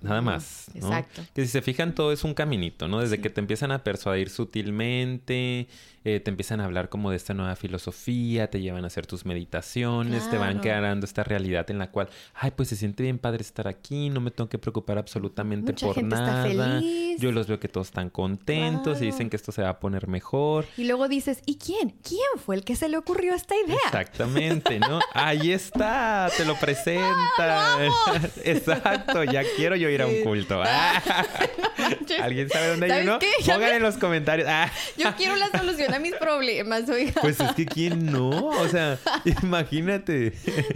Speaker 1: Nada más. ¿no?
Speaker 2: Exacto.
Speaker 1: Que si se fijan, todo es un caminito, ¿no? Desde
Speaker 2: Sí.
Speaker 1: que te empiezan a persuadir sutilmente, eh, te empiezan a hablar como de esta nueva filosofía, te llevan a hacer tus meditaciones, te van creando esta realidad en la cual, ay, pues se siente bien padre estar aquí, no me tengo que preocupar absolutamente
Speaker 2: Mucha
Speaker 1: por
Speaker 2: gente está
Speaker 1: nada.
Speaker 2: feliz.
Speaker 1: Yo los veo que todos están contentos y dicen que esto se va a poner mejor.
Speaker 2: Y luego dices, ¿y quién? ¿Quién fue el que se le ocurrió esta idea?
Speaker 1: Exactamente, ¿no? Ahí está, te lo presenta. Exacto, ya quiero yo ir a un culto. Ah. ¿Alguien sabe dónde hay
Speaker 2: ¿Sabes
Speaker 1: uno? Pongan en los comentarios. Ah,
Speaker 2: Yo quiero la solución a mis problemas, oiga.
Speaker 1: pues es que quién no, o sea, imagínate.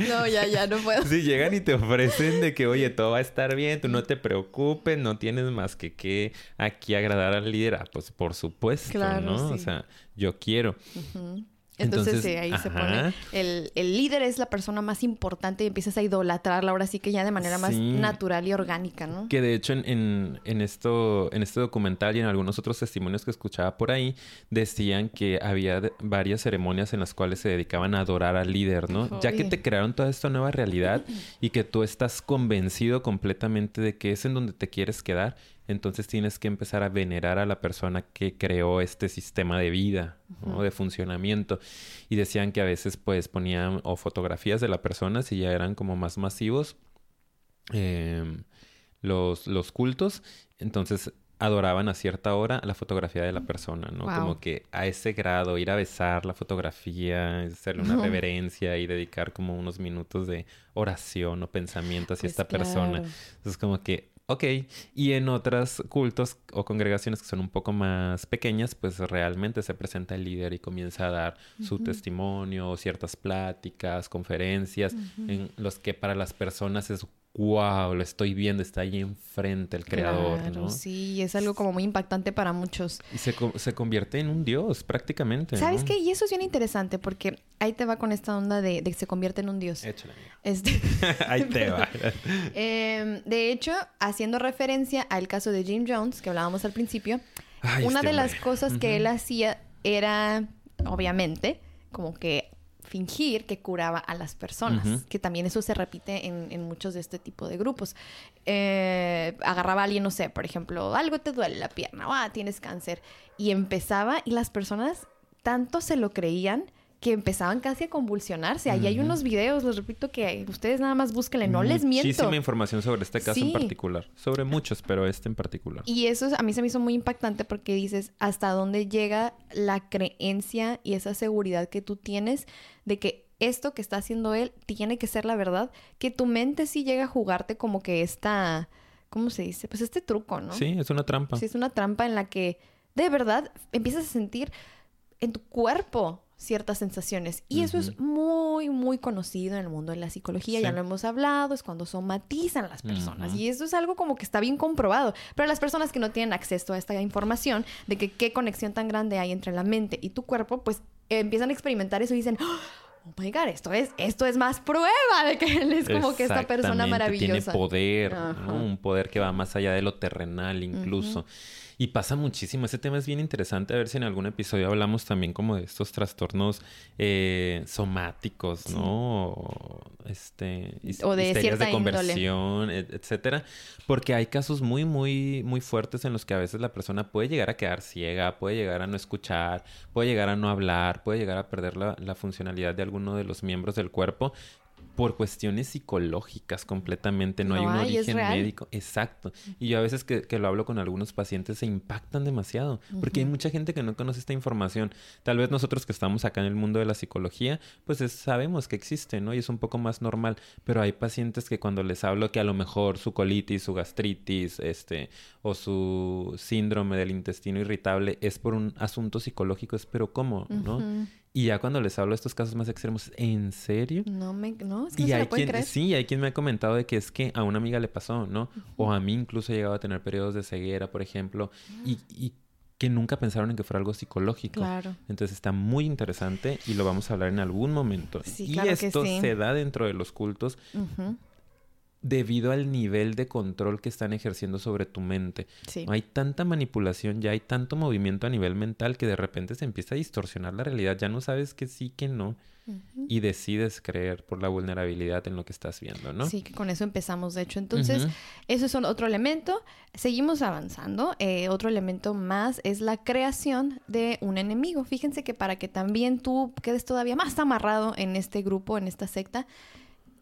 Speaker 2: No, ya, ya, no puedo.
Speaker 1: Si llegan y te ofrecen de que, oye, todo va a estar bien, tú no te preocupes, no tienes más que que aquí agradar al líder. Ah, pues por supuesto,
Speaker 2: Claro,
Speaker 1: ¿no? O
Speaker 2: sí.
Speaker 1: sea, yo quiero.
Speaker 2: Ujú. Entonces,
Speaker 1: Entonces,
Speaker 2: sí, ahí se pone. El, el líder es la persona más importante y empiezas a idolatrarla ahora sí que ya de manera más natural y orgánica, ¿no?
Speaker 1: Que de hecho en, en, en esto, en este documental y en algunos otros testimonios que escuchaba por ahí, decían que había varias ceremonias en las cuales se dedicaban a adorar al líder, ¿no? Ya que te crearon toda esta nueva realidad y que tú estás convencido completamente de que es en donde te quieres quedar, entonces tienes que empezar a venerar a la persona que creó este sistema de vida, ¿no? De funcionamiento. Y decían que a veces pues ponían o fotografías de la persona si ya eran como más masivos em, los, los cultos, entonces adoraban a cierta hora la fotografía de la persona, ¿no?
Speaker 2: Wow.
Speaker 1: Como que a ese grado, ir a besar la fotografía, hacerle una reverencia y dedicar como unos minutos de oración o pensamiento hacia
Speaker 2: Pues
Speaker 1: esta persona. Entonces como que, ok. Y en otros cultos o congregaciones que son un poco más pequeñas, pues realmente se presenta el líder y comienza a dar su testimonio, ciertas pláticas, conferencias, en los que para las personas es, wow, lo estoy viendo, está ahí enfrente el creador,
Speaker 2: Claro,
Speaker 1: ¿no?
Speaker 2: Sí, es algo como muy impactante para muchos.
Speaker 1: Y se, se convierte en un dios prácticamente.
Speaker 2: ¿Sabes
Speaker 1: ¿no?
Speaker 2: qué? Y eso es bien interesante porque ahí te va con esta onda de, de que se convierte en un dios.
Speaker 1: Échale.
Speaker 2: Este,
Speaker 1: Ahí te va.
Speaker 2: em, de hecho, haciendo referencia al caso de Jim Jones, que hablábamos al principio,
Speaker 1: Ay,
Speaker 2: una
Speaker 1: este
Speaker 2: de las cosas que él hacía era, obviamente, como que fingir que curaba a las personas, que también eso se repite en, en muchos de este tipo de grupos. Eh, agarraba a alguien, no sé, por ejemplo, algo te duele la pierna, ah, tienes cáncer, y empezaba, y las personas tanto se lo creían que empezaban casi a convulsionarse. Ahí hay unos videos, les repito que ustedes nada más búsquenle, no les miento.
Speaker 1: Muchísima información sobre este caso en particular. Sobre muchos, pero este en particular.
Speaker 2: Y eso es- a mí se me hizo muy impactante porque dices hasta dónde llega la creencia y esa seguridad que tú tienes de que esto que está haciendo él tiene que ser la verdad, que tu mente sí llega a jugarte como que esta, ¿cómo se dice? Pues este truco, ¿no?
Speaker 1: Sí, es una trampa.
Speaker 2: Sí, es una trampa en la que de verdad empiezas a sentir en tu cuerpo ciertas sensaciones. Y eso es muy, muy conocido en el mundo de la psicología. Ya lo hemos hablado, es cuando somatizan las personas. Y eso es algo como que está bien comprobado. Pero las personas que no tienen acceso a esta información de que qué conexión tan grande hay entre la mente y tu cuerpo, pues eh, empiezan a experimentar eso y dicen... Oh my God, esto es, esto es más prueba de que él es como que esta persona maravillosa.
Speaker 1: Tiene poder. Un poder que va más allá de lo terrenal incluso. Y pasa muchísimo. Ese tema es bien interesante. A ver si en algún episodio hablamos también como de estos trastornos eh, somáticos, ¿no? O, este,
Speaker 2: O de cierta
Speaker 1: de conversión, et- etcétera. Porque hay casos muy, muy, muy fuertes en los que a veces la persona puede llegar a quedar ciega, puede llegar a no escuchar, puede llegar a no hablar, puede llegar a perder la, la funcionalidad de alguno de los miembros del cuerpo por cuestiones psicológicas completamente, no, hay un
Speaker 2: hay,
Speaker 1: origen médico. Exacto. Y yo a veces que, que lo hablo con algunos pacientes se impactan demasiado, porque hay mucha gente que no conoce esta información. Tal vez nosotros que estamos acá en el mundo de la psicología, pues es- sabemos que existe, ¿no? Y es un poco más normal, pero hay pacientes que cuando les hablo que a lo mejor su colitis, su gastritis, este, o su síndrome del intestino irritable es por un asunto psicológico, es pero ¿cómo? ¿no? Y ya cuando les hablo de estos casos más extremos, ¿en serio?
Speaker 2: No me, no, es que no
Speaker 1: Y
Speaker 2: se
Speaker 1: hay
Speaker 2: lo pueden
Speaker 1: quien,
Speaker 2: creer.
Speaker 1: sí, hay quien me ha comentado de que es que a una amiga le pasó, ¿no? O a mí incluso he llegado a tener periodos de ceguera, por ejemplo, y, y que nunca pensaron en que fuera algo psicológico.
Speaker 2: Claro.
Speaker 1: Entonces está muy interesante y lo vamos a hablar en algún momento.
Speaker 2: Sí,
Speaker 1: y
Speaker 2: claro que
Speaker 1: esto
Speaker 2: sí.
Speaker 1: se da dentro de los cultos
Speaker 2: Ujú.
Speaker 1: Debido al nivel de control que están ejerciendo sobre tu mente.
Speaker 2: Sí.
Speaker 1: Hay tanta manipulación, ya hay tanto movimiento a nivel mental que de repente se empieza a distorsionar la realidad. Ya no sabes que sí, que no. Y decides creer por la vulnerabilidad en lo que estás viendo, ¿no?
Speaker 2: Sí, que con eso empezamos, de hecho. Entonces,
Speaker 1: Ujú.
Speaker 2: eso es otro elemento. Seguimos avanzando. Eh, otro elemento más es la creación de un enemigo. Fíjense que para que también tú quedes todavía más amarrado en este grupo, en esta secta,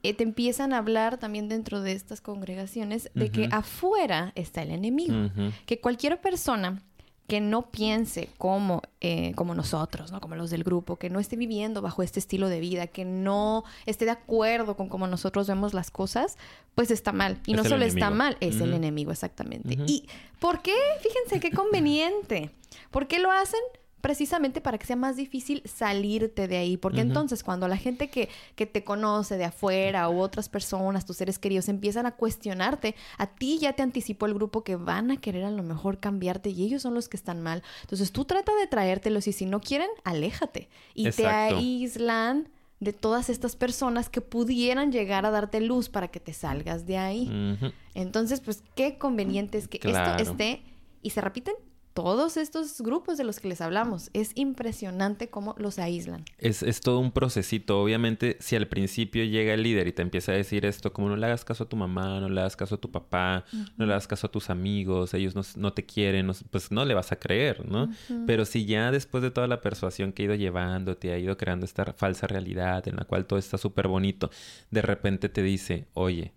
Speaker 2: eh, te empiezan a hablar también dentro de estas congregaciones de que afuera está el enemigo. Que cualquier persona que no piense como, eh, como nosotros, ¿no? Como los del grupo, que no esté viviendo bajo este estilo de vida, que no esté de acuerdo con cómo nosotros vemos las cosas, pues está mal. Y
Speaker 1: Es
Speaker 2: no solo está mal, es el enemigo, exactamente. ¿Y por qué? Fíjense qué conveniente. ¿Por qué lo hacen? Precisamente para que sea más difícil salirte de ahí. Porque entonces cuando la gente que, que te conoce de afuera u otras personas, tus seres queridos, empiezan a cuestionarte, a ti ya te anticipó el grupo que van a querer a lo mejor cambiarte y ellos son los que están mal. Entonces tú trata de traértelos y si no quieren, aléjate. Y te aíslan de todas estas personas que pudieran llegar a darte luz para que te salgas de ahí. Entonces, pues qué conveniente es que
Speaker 1: Claro.
Speaker 2: esto esté y se repiten todos estos grupos de los que les hablamos. Es impresionante cómo los aíslan.
Speaker 1: Es, es todo un procesito. Obviamente, si al principio llega el líder y te empieza a decir esto, como no le hagas caso a tu mamá, no le hagas caso a tu papá, no le hagas caso a tus amigos, ellos no, no te quieren, no- pues no le vas a creer, ¿no? Pero si ya después de toda la persuasión que ha ido llevando, te ha ido creando esta falsa realidad en la cual todo está súper bonito, de repente te dice, oye,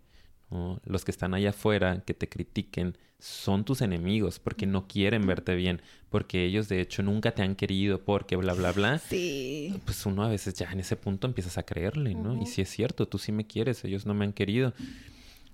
Speaker 1: ¿no? los que están allá afuera, que te critiquen, son tus enemigos porque no quieren verte bien, porque ellos de hecho nunca te han querido, porque bla, bla, bla
Speaker 2: Sí.
Speaker 1: pues uno a veces ya en ese punto empiezas a creerle, ¿no? Y si es cierto, tú sí me quieres, ellos no me han querido.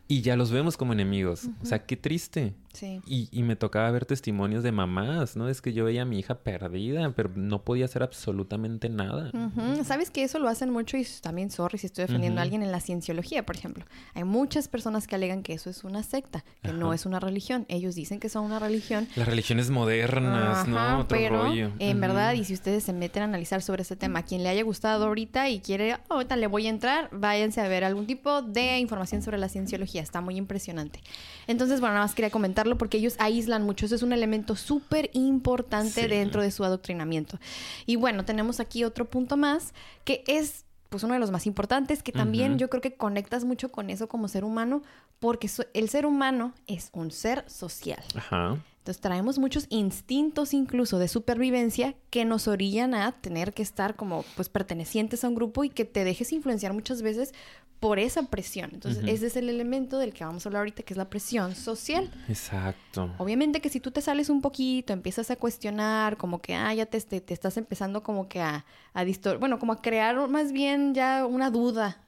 Speaker 1: Y ya los vemos como enemigos. O sea, qué triste.
Speaker 2: Sí.
Speaker 1: Y, y me tocaba ver testimonios de mamás, ¿no? Es que yo veía a mi hija perdida, pero no podía hacer absolutamente nada.
Speaker 2: Ujú. Sabes que eso lo hacen mucho y también, sorry si estoy defendiendo a
Speaker 1: Ujú.
Speaker 2: alguien en la cienciología, por ejemplo. Hay muchas personas que alegan que eso es una secta, que no
Speaker 1: Ajá.
Speaker 2: es una religión. Ellos dicen que son una religión.
Speaker 1: Las religiones modernas,
Speaker 2: Ajá,
Speaker 1: ¿no? Otro
Speaker 2: pero
Speaker 1: rollo.
Speaker 2: en
Speaker 1: Ujú.
Speaker 2: verdad, y si ustedes se meten a analizar sobre ese tema, a quien le haya gustado ahorita y quiere, "Oh, ahorita le voy a entrar, váyanse a ver algún tipo de información sobre la cienciología, está muy impresionante. Entonces, bueno, nada más quería porque ellos aíslan mucho, eso es un elemento súper importante
Speaker 1: Sí.
Speaker 2: dentro de su adoctrinamiento. Y bueno, tenemos aquí otro punto más, que es pues uno de los más importantes, que también yo creo que conectas mucho con eso como ser humano, porque so- el ser humano es un ser social.
Speaker 1: Ajá.
Speaker 2: Entonces traemos muchos instintos incluso de supervivencia que nos orillan a tener que estar como pues pertenecientes a un grupo y que te dejes influenciar muchas veces por esa presión. Entonces ese es el elemento del que vamos a hablar ahorita que es la presión social.
Speaker 1: Exacto.
Speaker 2: Obviamente que si tú te sales un poquito, empiezas a cuestionar, como que, ah, ya te, te, te estás empezando como que a, a distor... Bueno, como a crear más bien ya una duda.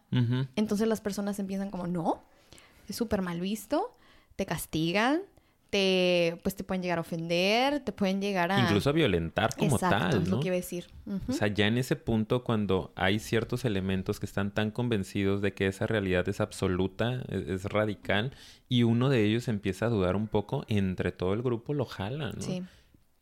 Speaker 2: Entonces las personas empiezan como, no, es súper mal visto, te castigan, te, pues te pueden llegar a ofender, te pueden llegar a...
Speaker 1: Incluso a violentar como
Speaker 2: Exacto,
Speaker 1: tal,
Speaker 2: es
Speaker 1: ¿no?
Speaker 2: lo que iba a decir.
Speaker 1: O sea, ya en ese punto cuando hay ciertos elementos que están tan convencidos de que esa realidad es absoluta, es, es radical, y uno de ellos empieza a dudar un poco, entre todo el grupo lo jala, ¿no?
Speaker 2: Sí.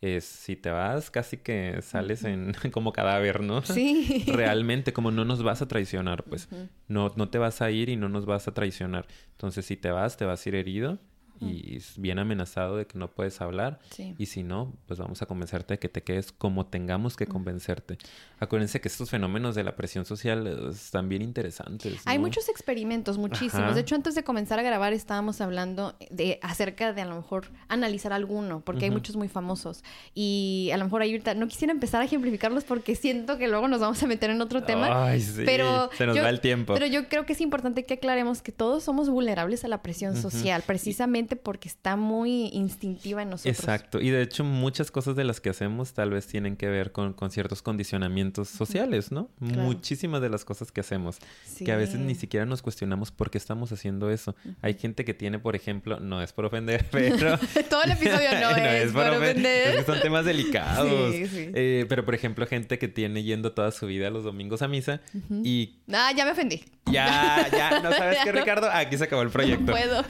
Speaker 1: Es, si te vas, casi que sales en como cadáver, ¿no?
Speaker 2: Sí.
Speaker 1: Realmente, como no nos vas a traicionar, pues. No, no te vas a ir y no nos vas a traicionar. Entonces, si te vas, te vas a ir herido y bien amenazado de que no puedes hablar.
Speaker 2: Sí.
Speaker 1: Y si no, pues vamos a convencerte de que te quedes como tengamos que convencerte. Acuérdense que estos fenómenos de la presión social eh, están bien interesantes.
Speaker 2: Hay muchos experimentos, muchísimos.
Speaker 1: Ajá.
Speaker 2: De hecho, antes de comenzar a grabar estábamos hablando de acerca de a lo mejor analizar alguno, porque hay muchos muy famosos. Y a lo mejor ahí ahorita no quisiera empezar a ejemplificarlos porque siento que luego nos vamos a meter en otro tema.
Speaker 1: Ay, sí.
Speaker 2: pero
Speaker 1: Se nos
Speaker 2: yo-
Speaker 1: va el tiempo.
Speaker 2: Pero yo creo que es importante que aclaremos que todos somos vulnerables a la presión social, precisamente porque está muy instintiva en nosotros.
Speaker 1: Exacto. Y de hecho, muchas cosas de las que hacemos tal vez tienen que ver con, con ciertos condicionamientos sociales, ¿no?
Speaker 2: Claro.
Speaker 1: Muchísimas de las cosas que hacemos. Que a veces ni
Speaker 2: Sí.
Speaker 1: siquiera nos cuestionamos por qué estamos haciendo eso. Hay gente que tiene, por ejemplo, no es por ofender, pero...
Speaker 2: Todo el episodio no, es, por
Speaker 1: ofen-
Speaker 2: ofender.
Speaker 1: es que son temas delicados.
Speaker 2: Sí, sí.
Speaker 1: Eh, pero, por ejemplo, gente que tiene yendo toda su vida los domingos a misa y
Speaker 2: Ah, ya me ofendí.
Speaker 1: ya, ya, ¿no sabes qué,
Speaker 2: no.
Speaker 1: Ricardo? Aquí se acabó el proyecto.
Speaker 2: No puedo.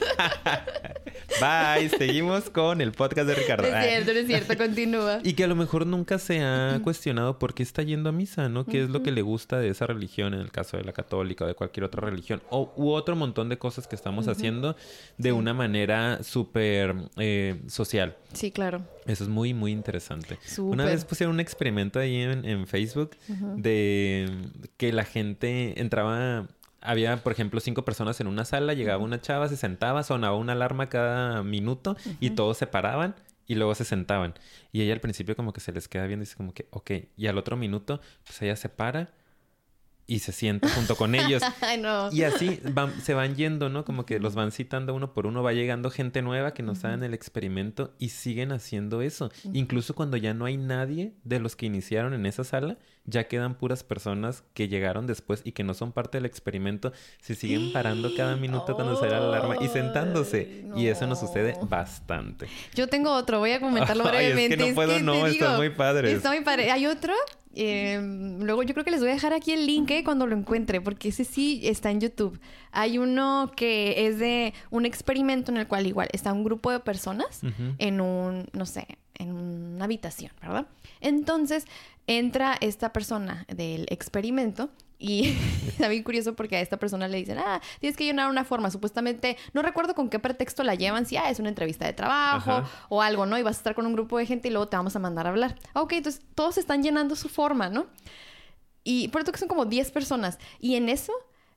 Speaker 1: Bye. Seguimos con el podcast de Ricardo.
Speaker 2: Es cierto, es cierto, continúa.
Speaker 1: Y que a lo mejor nunca se ha cuestionado por qué está yendo a misa, ¿no? ¿Qué es lo que le gusta de esa religión, en el caso de la católica o de cualquier otra religión? O, u otro montón de cosas que estamos haciendo de una manera súper eh, social.
Speaker 2: Sí, claro.
Speaker 1: Eso es muy, muy interesante.
Speaker 2: Súper.
Speaker 1: Una vez pusieron un experimento ahí en, en Facebook de que la gente entraba había, por ejemplo, cinco personas en una sala, llegaba una chava, se sentaba, sonaba una alarma cada minuto y todos se paraban y luego se sentaban. Y ella al principio como que se les queda viendo y dice como que, ok. Y al otro minuto, pues ella se para y se sienta junto con ellos.
Speaker 2: Ay, no.
Speaker 1: Y así van- se van yendo, ¿no? Como que los van citando uno por uno, va llegando gente nueva que nos hagan el experimento y siguen haciendo eso. Incluso cuando ya no hay nadie de los que iniciaron en esa sala, ya quedan puras personas que llegaron después y que no son parte del experimento, se siguen parando cada minuto cuando sale la alarma y sentándose. Y eso nos
Speaker 2: no.
Speaker 1: sucede bastante.
Speaker 2: Yo tengo otro, voy a comentarlo
Speaker 1: Ay, es que
Speaker 2: brevemente.
Speaker 1: no puedo, no,
Speaker 2: digo,
Speaker 1: muy padres.
Speaker 2: Está muy padre. Hay otro. Eh, luego yo creo que les voy a dejar aquí el link eh, cuando lo encuentre, porque ese sí está en YouTube. Hay uno que es de un experimento en el cual igual está un grupo de personas en un, no sé, en una habitación, ¿verdad? Entonces entra esta persona del experimento y está bien curioso porque a esta persona le dicen, ah, tienes que llenar una forma. Supuestamente, no recuerdo con qué pretexto la llevan, si ah, es una entrevista de trabajo
Speaker 1: Ajá.
Speaker 2: o algo, ¿no? Y vas a estar con un grupo de gente y luego te vamos a mandar a hablar. Ok, entonces todos están llenando su forma, ¿no? Y por eso que son como 10 personas. Y en eso,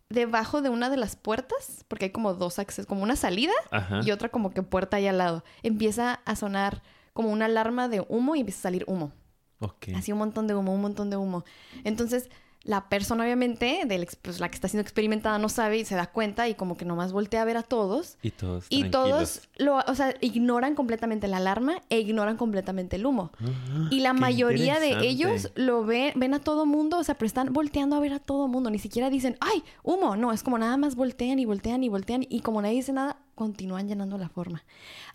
Speaker 2: debajo de una de las puertas, porque hay como dos accesos, como una salida
Speaker 1: Ajá.
Speaker 2: y otra como que puerta ahí al lado, empieza a sonar como una alarma de humo y empieza a salir humo.
Speaker 1: Ok.
Speaker 2: Así un montón de humo, un montón de humo. Entonces, la persona, obviamente, del, pues, la que está siendo experimentada no sabe y se da cuenta y como que nomás voltea a ver a todos.
Speaker 1: Y todos
Speaker 2: Y todos, lo, o sea, ignoran completamente la alarma e ignoran completamente el humo.
Speaker 1: Ah,
Speaker 2: Y la mayoría de ellos lo ven, ven a todo mundo, o sea, pero están volteando a ver a todo mundo. Ni siquiera dicen, ¡ay, humo! No, es como nada más voltean y voltean y voltean. Y como nadie dice nada, continúan llenando la forma.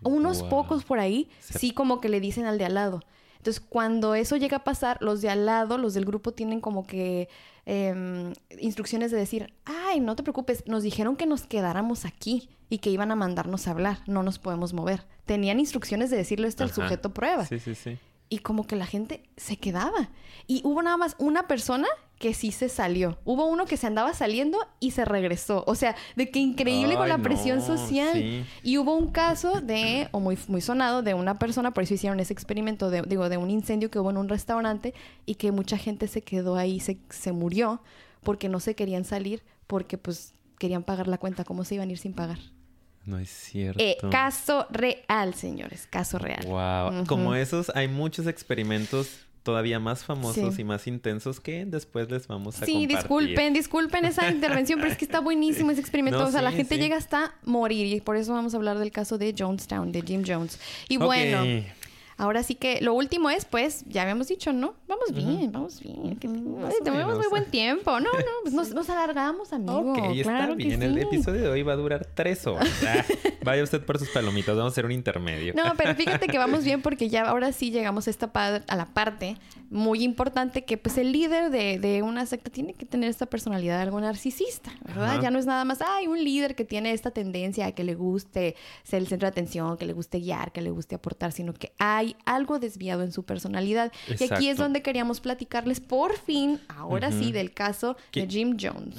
Speaker 2: Unos
Speaker 1: Wow.
Speaker 2: pocos por ahí,
Speaker 1: Se-
Speaker 2: sí como que le dicen al de al lado. Entonces, cuando eso llega a pasar, los de al lado, los del grupo, tienen como que em, instrucciones de decir, ay, no te preocupes, nos dijeron que nos quedáramos aquí y que iban a mandarnos a hablar, no nos podemos mover. Tenían instrucciones de decirle esto al
Speaker 1: Ajá.
Speaker 2: sujeto prueba.
Speaker 1: Sí, sí, sí.
Speaker 2: Y como que la gente se quedaba. Y hubo nada más una persona que sí se salió. Hubo uno que se andaba saliendo y se regresó. O sea, de que increíble con la presión social.
Speaker 1: sí.
Speaker 2: Y hubo un caso de, o muy, muy sonado, de una persona, por eso hicieron ese experimento, de, digo, de un incendio que hubo en un restaurante y que mucha gente se quedó ahí, se, se murió porque no se querían salir, porque pues querían pagar la cuenta. ¿Cómo se iban a ir sin pagar?
Speaker 1: No es cierto.
Speaker 2: Eh, caso real, señores, caso real.
Speaker 1: Wow. Como esos, hay muchos experimentos todavía más famosos
Speaker 2: Sí.
Speaker 1: y más intensos que después les vamos a
Speaker 2: Sí,
Speaker 1: compartir.
Speaker 2: disculpen, disculpen esa intervención, pero es que está buenísimo ese experimento.
Speaker 1: No,
Speaker 2: o sea, la
Speaker 1: sí,
Speaker 2: gente
Speaker 1: sí.
Speaker 2: llega hasta morir y por eso vamos a hablar del caso de Jonestown, de Jim Jones. Y bueno, ahora sí que lo último es, pues, ya habíamos dicho, ¿no? Vamos bien, vamos bien. que- tenemos muy buen tiempo. No, no, pues nos, nos alargamos, amigo.
Speaker 1: Ok, está
Speaker 2: claro que
Speaker 1: bien. El
Speaker 2: sí.
Speaker 1: episodio de hoy va a durar tres horas. Ah, vaya usted por sus palomitas. Vamos a hacer un intermedio.
Speaker 2: No, pero fíjate que vamos bien porque ya ahora sí llegamos a esta a la parte muy importante que pues el líder de, de una secta tiene que tener esta personalidad algo narcisista, ¿verdad? Ya no es nada más, ay, un líder que tiene esta tendencia a que le guste ser el centro de atención, que le guste guiar, que le guste aportar, sino que hay algo desviado en su personalidad. Y aquí es donde queríamos platicarles por fin, ahora sí, del caso
Speaker 1: Que-
Speaker 2: de Jim Jones.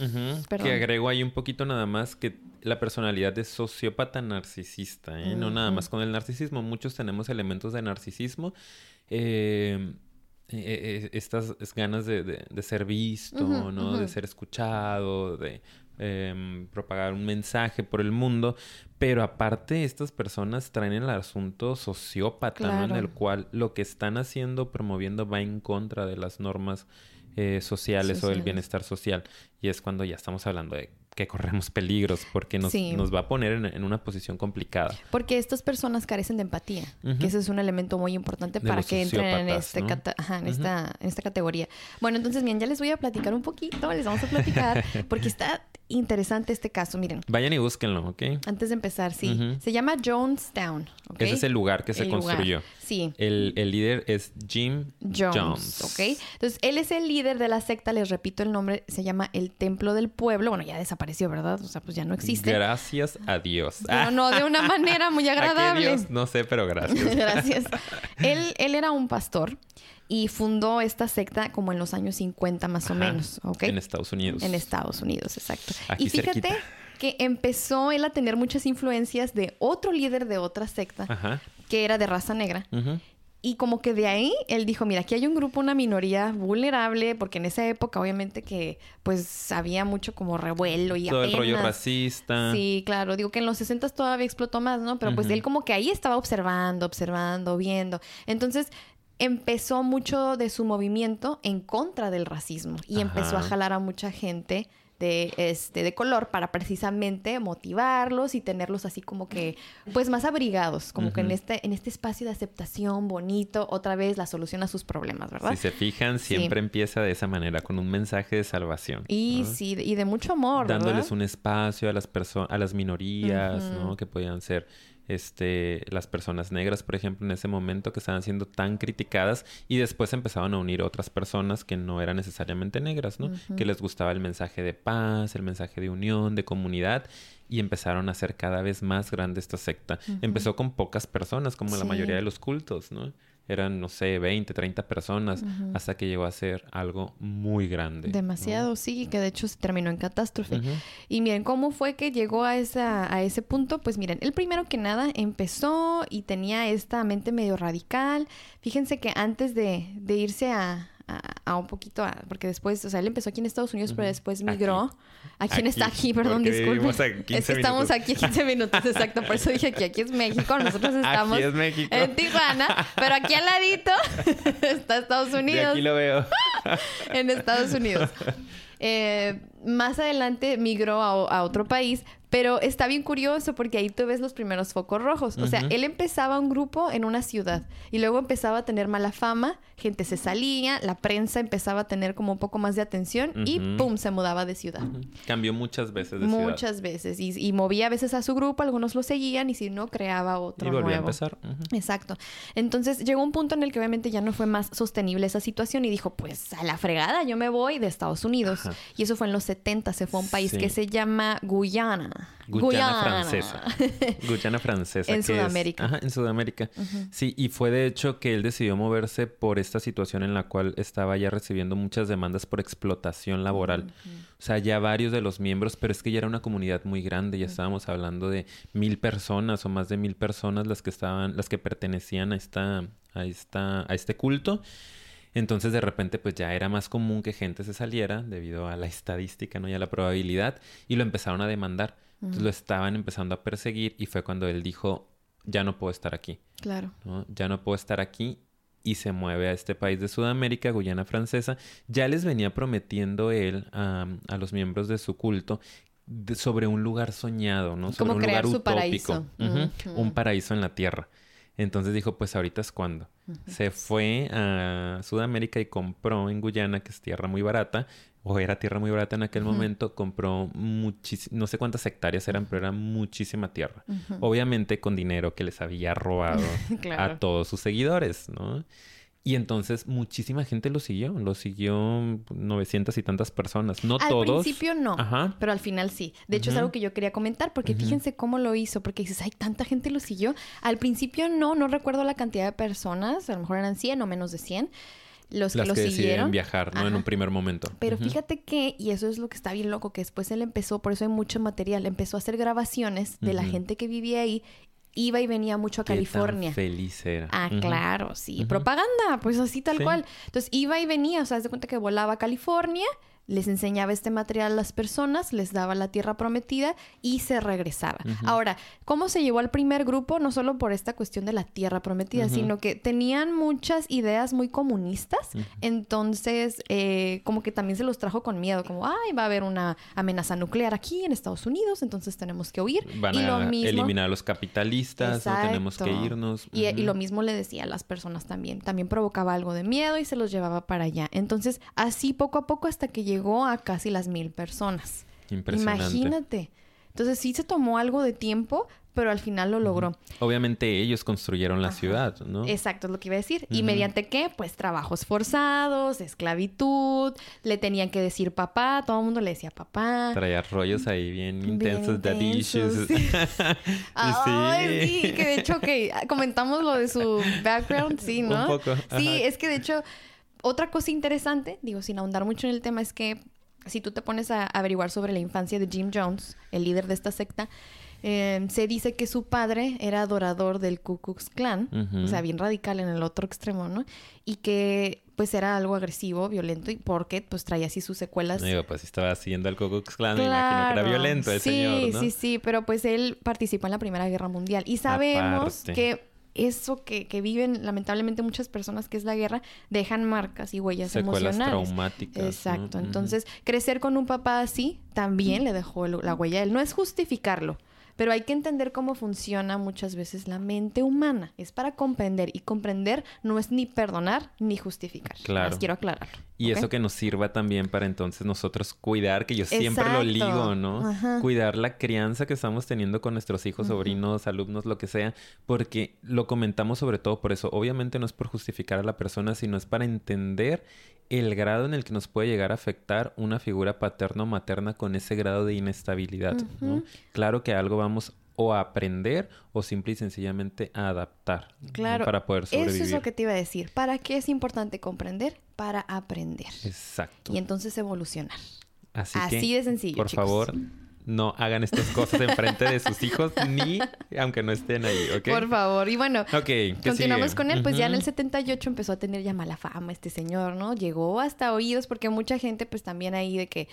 Speaker 1: Que agrego ahí un poquito nada más que la personalidad de sociópata narcisista, ¿eh? No nada más con el narcisismo. Muchos tenemos elementos de narcisismo. Eh, eh, estas ganas de, de- de ser visto, ¿no? De ser escuchado, de em, propagar un mensaje por el mundo. Pero aparte, estas personas traen el asunto sociópata, ¿no? En el cual lo que están haciendo, promoviendo, va en contra de las normas eh, sociales, o del bienestar social. Y es cuando ya estamos hablando de que corremos peligros, porque nos,
Speaker 2: Sí.
Speaker 1: nos va a poner en, en una posición complicada.
Speaker 2: Porque estas personas carecen de empatía, que ese es un elemento muy importante
Speaker 1: De
Speaker 2: para que entren en, este
Speaker 1: ¿no?
Speaker 2: cata- ajá, en, esta, en esta categoría. Bueno, entonces, bien, ya les voy a platicar un poquito, les vamos a platicar, porque está interesante este caso. Miren,
Speaker 1: Vayan y búsquenlo, ¿ok?
Speaker 2: antes de empezar, sí, se llama Jonestown, ¿ok?
Speaker 1: Ese es el lugar que se
Speaker 2: El lugar.
Speaker 1: construyó.
Speaker 2: Sí.
Speaker 1: El, el líder es Jim
Speaker 2: Jones,
Speaker 1: Jones.
Speaker 2: ¿ok? Entonces, él es el líder de la secta, les repito el nombre, se llama el Templo del Pueblo. Bueno, ya desapareció, ¿verdad? O sea, pues ya no existe.
Speaker 1: Gracias a Dios.
Speaker 2: Pero no de una manera muy
Speaker 1: ¿A qué
Speaker 2: agradable.
Speaker 1: Dios? No sé, pero gracias.
Speaker 2: Gracias. Él, él era un pastor y fundó esta secta como en los años 50 más o menos, ¿ok?
Speaker 1: En Estados Unidos.
Speaker 2: En Estados Unidos, exacto.
Speaker 1: Aquí
Speaker 2: y fíjate
Speaker 1: cerquita.
Speaker 2: que empezó él a tener muchas influencias de otro líder de otra secta
Speaker 1: Ajá.
Speaker 2: que era de raza negra. Y como que de ahí él dijo, mira, aquí hay un grupo, una minoría vulnerable, porque en esa época obviamente que pues había mucho como revuelo y
Speaker 1: Todo el rollo racista.
Speaker 2: Sí, claro. Digo que en los 60 todavía explotó más, ¿no? Pero pues él como que ahí estaba observando, observando, viendo. Entonces empezó mucho de su movimiento en contra del racismo y empezó a jalar a mucha gente de este de color para precisamente motivarlos y tenerlos así como que pues más abrigados, como que en este en este espacio de aceptación bonito, otra vez la solución a sus problemas, ¿verdad?
Speaker 1: Si se fijan,
Speaker 2: Sí.
Speaker 1: siempre empieza de esa manera, con un mensaje de salvación.
Speaker 2: Y
Speaker 1: ¿no?
Speaker 2: sí, y de mucho amor, ¿verdad?
Speaker 1: Dándoles un espacio a las personas, a las minorías. ¿no? Que podían ser este las personas negras, por ejemplo, en ese momento que estaban siendo tan criticadas y después empezaban a unir otras personas que no eran necesariamente negras, ¿no? Que les gustaba el mensaje de paz, el mensaje de unión, de comunidad y empezaron a hacer cada vez más grande esta secta. Empezó con pocas personas, como la mayoría de los cultos, ¿no? Eran, no sé, 20, 30 personas, hasta que llegó a ser algo muy grande. ¿no?
Speaker 2: Demasiado, sí, que de hecho se terminó en catástrofe. Y miren, ¿cómo fue que llegó a, esa, a ese punto? Pues miren, él primero que nada empezó y tenía esta mente medio radical. Fíjense que antes de, de irse a, a, a un poquito, a- porque después, o sea, él empezó aquí en Estados Unidos, pero después migró. ¿A quién está
Speaker 1: Aquí,
Speaker 2: aquí? Perdón,
Speaker 1: porque
Speaker 2: disculpe.
Speaker 1: vivimos a 15
Speaker 2: Es que estamos aquí a 15 minutos, exacto. Por eso dije que aquí es México, nosotros estamos
Speaker 1: Aquí es México.
Speaker 2: en Tijuana, pero aquí al ladito está Estados
Speaker 1: De
Speaker 2: Unidos
Speaker 1: aquí lo veo.
Speaker 2: en Estados Unidos. Eh, más adelante migró a, a otro país, pero está bien curioso porque ahí tú ves los primeros focos rojos. O sea, él empezaba un grupo en una ciudad y luego empezaba a tener mala fama, gente se salía, la prensa empezaba a tener como un poco más de atención y. ¡pum! se mudaba de ciudad.
Speaker 1: Cambió muchas veces de ciudad.
Speaker 2: Muchas veces. Y, y movía a veces a su grupo, algunos lo seguían y si no, creaba otro
Speaker 1: Y volvió a
Speaker 2: nuevo.
Speaker 1: empezar.
Speaker 2: Exacto. Entonces llegó un punto en el que obviamente ya no fue más sostenible esa situación y dijo, pues a la fregada, yo me voy de Estados Unidos.
Speaker 1: Ajá.
Speaker 2: Y eso fue en los 70, se fue a un país
Speaker 1: Sí.
Speaker 2: que se llama Guyana.
Speaker 1: Guyana francesa. Guyana francesa.
Speaker 2: En
Speaker 1: que es-
Speaker 2: Sudamérica.
Speaker 1: Ajá, en Sudamérica. Sí, y fue de hecho que él decidió moverse por esta situación en la cual estaba ya recibiendo muchas demandas por explotación laboral. O sea, ya varios de los miembros, pero es que ya era una comunidad muy grande, ya estábamos hablando de mil personas o más de mil personas las que estaban, las que pertenecían a esta, a esta, a este culto. Entonces de repente pues ya era más común que gente se saliera debido a la estadística, ¿no? Y a la probabilidad y lo empezaron a demandar. Entonces lo estaban empezando a perseguir y fue cuando él dijo, ya no puedo estar aquí,
Speaker 2: Claro.
Speaker 1: ¿no? Ya no puedo estar aquí y se mueve a este país de Sudamérica, Guyana Francesa. Ya les venía prometiendo él a, a los miembros de su culto de- sobre un lugar soñado, ¿no? Sobre
Speaker 2: Como
Speaker 1: un
Speaker 2: crear
Speaker 1: lugar
Speaker 2: su
Speaker 1: utópico.
Speaker 2: paraíso.
Speaker 1: Un paraíso en la tierra. Entonces dijo, pues ahorita es cuando. Se fue a Sudamérica y compró en Guyana, que es tierra muy barata, o era tierra muy barata en aquel momento, compró muchísimas, no sé cuántas hectáreas eran, pero era muchísima tierra. Obviamente con dinero que les había robado
Speaker 2: Claro.
Speaker 1: a todos sus seguidores, ¿no? Y entonces muchísima gente lo siguió, lo siguió 900 y tantas personas, no
Speaker 2: al
Speaker 1: todos.
Speaker 2: principio no,
Speaker 1: Ajá.
Speaker 2: pero al final sí. De hecho, es algo que yo quería comentar porque fíjense cómo lo hizo, porque dices, ay, tanta gente lo siguió. Al principio no, no recuerdo la cantidad de personas, a lo mejor eran 100 o menos de 100 los
Speaker 1: Las
Speaker 2: que lo
Speaker 1: que
Speaker 2: siguieron.
Speaker 1: viajar, ¿no? En un primer momento.
Speaker 2: Pero fíjate que, y eso es lo que está bien loco, que después él empezó, por eso hay mucho material, empezó a hacer grabaciones de la gente que vivía ahí, iba y venía mucho a
Speaker 1: Qué tan
Speaker 2: California.
Speaker 1: feliz era.
Speaker 2: Ah, claro, sí. Propaganda, pues así tal
Speaker 1: Sí.
Speaker 2: cual. Entonces iba y venía, o sea, haz de cuenta que volaba a California, les enseñaba este material a las personas, les daba la tierra prometida y se regresaba. Ahora, ¿cómo se llevó al primer grupo? No solo por esta cuestión de la tierra prometida, sino que tenían muchas ideas muy comunistas. Entonces, eh, como que también se los trajo con miedo, como, ay, va a haber una amenaza nuclear aquí en Estados Unidos, entonces tenemos que huir.
Speaker 1: Van
Speaker 2: y
Speaker 1: a
Speaker 2: lo mismo...
Speaker 1: eliminar a los capitalistas, no tenemos que irnos.
Speaker 2: Y, lo mismo le decía a las personas también. También provocaba algo de miedo y se los llevaba para allá. Entonces, así poco a poco hasta que llegó a casi las mil personas.
Speaker 1: Impresionante.
Speaker 2: Imagínate. Entonces sí se tomó algo de tiempo, pero al final lo logró.
Speaker 1: Obviamente ellos construyeron la ciudad, ¿no?
Speaker 2: Exacto, es lo que iba a decir. ¿Y mediante qué? Pues trabajos forzados, esclavitud, le tenían que decir papá, todo el mundo le decía papá.
Speaker 1: Traía rollos ahí bien intensos, de issues.
Speaker 2: Sí. Ay, sí, que de hecho que comentamos lo de su background, sí, ¿no?
Speaker 1: Un poco.
Speaker 2: Sí, es que de hecho otra cosa interesante, digo, sin ahondar mucho en el tema, es que si tú te pones a averiguar sobre la infancia de Jim Jones, el líder de esta secta, eh, se dice que su padre era adorador del Ku Klux Klan, o sea, bien radical en el otro extremo, ¿no? Y que pues era algo agresivo, violento, y porque pues traía así sus secuelas.
Speaker 1: Digo, pues estaba siguiendo al Ku Klux Klan, me imagino que era violento el
Speaker 2: sí,
Speaker 1: señor, ¿no?
Speaker 2: Sí, sí, pero pues él participó en la Primera Guerra Mundial. Y sabemos
Speaker 1: Aparte.
Speaker 2: que eso que, que viven lamentablemente muchas personas, que es la guerra, dejan marcas y huellas
Speaker 1: Secuelas
Speaker 2: emocionales.
Speaker 1: traumáticas.
Speaker 2: Exacto. Entonces, crecer con un papá así también le dejó la huella a él. No es justificarlo, pero hay que entender cómo funciona muchas veces la mente humana. Es para comprender. Y comprender no es ni perdonar ni justificar.
Speaker 1: Claro.
Speaker 2: Más quiero aclarar.
Speaker 1: Y eso que nos sirva también para entonces nosotros cuidar, que yo siempre lo ligo, ¿no?
Speaker 2: Ajá.
Speaker 1: Cuidar la crianza que estamos teniendo con nuestros hijos, sobrinos, alumnos, lo que sea, porque lo comentamos sobre todo por eso. Obviamente no es por justificar a la persona, sino es para entender el grado en el que nos puede llegar a afectar una figura paterna o materna con ese grado de inestabilidad, ¿no? Claro que algo vamos o a aprender o simple y sencillamente a adaptar ¿no?
Speaker 2: Claro.
Speaker 1: para poder sobrevivir.
Speaker 2: Eso es lo que te iba a decir. ¿Para qué es importante comprender? Para aprender.
Speaker 1: Exacto.
Speaker 2: Y entonces evolucionar.
Speaker 1: Así,
Speaker 2: Así
Speaker 1: que,
Speaker 2: de sencillo,
Speaker 1: Por
Speaker 2: chicos.
Speaker 1: favor, no hagan estas cosas enfrente de sus hijos, ni aunque no estén ahí, ¿ok?
Speaker 2: Por favor. Y bueno,
Speaker 1: Ok, ¿qué
Speaker 2: continuamos
Speaker 1: sigue?
Speaker 2: con él. Pues ya en el
Speaker 1: Ujú.
Speaker 2: 78 empezó a tener ya mala fama este señor, ¿no? Llegó hasta oídos porque mucha gente pues también ahí de que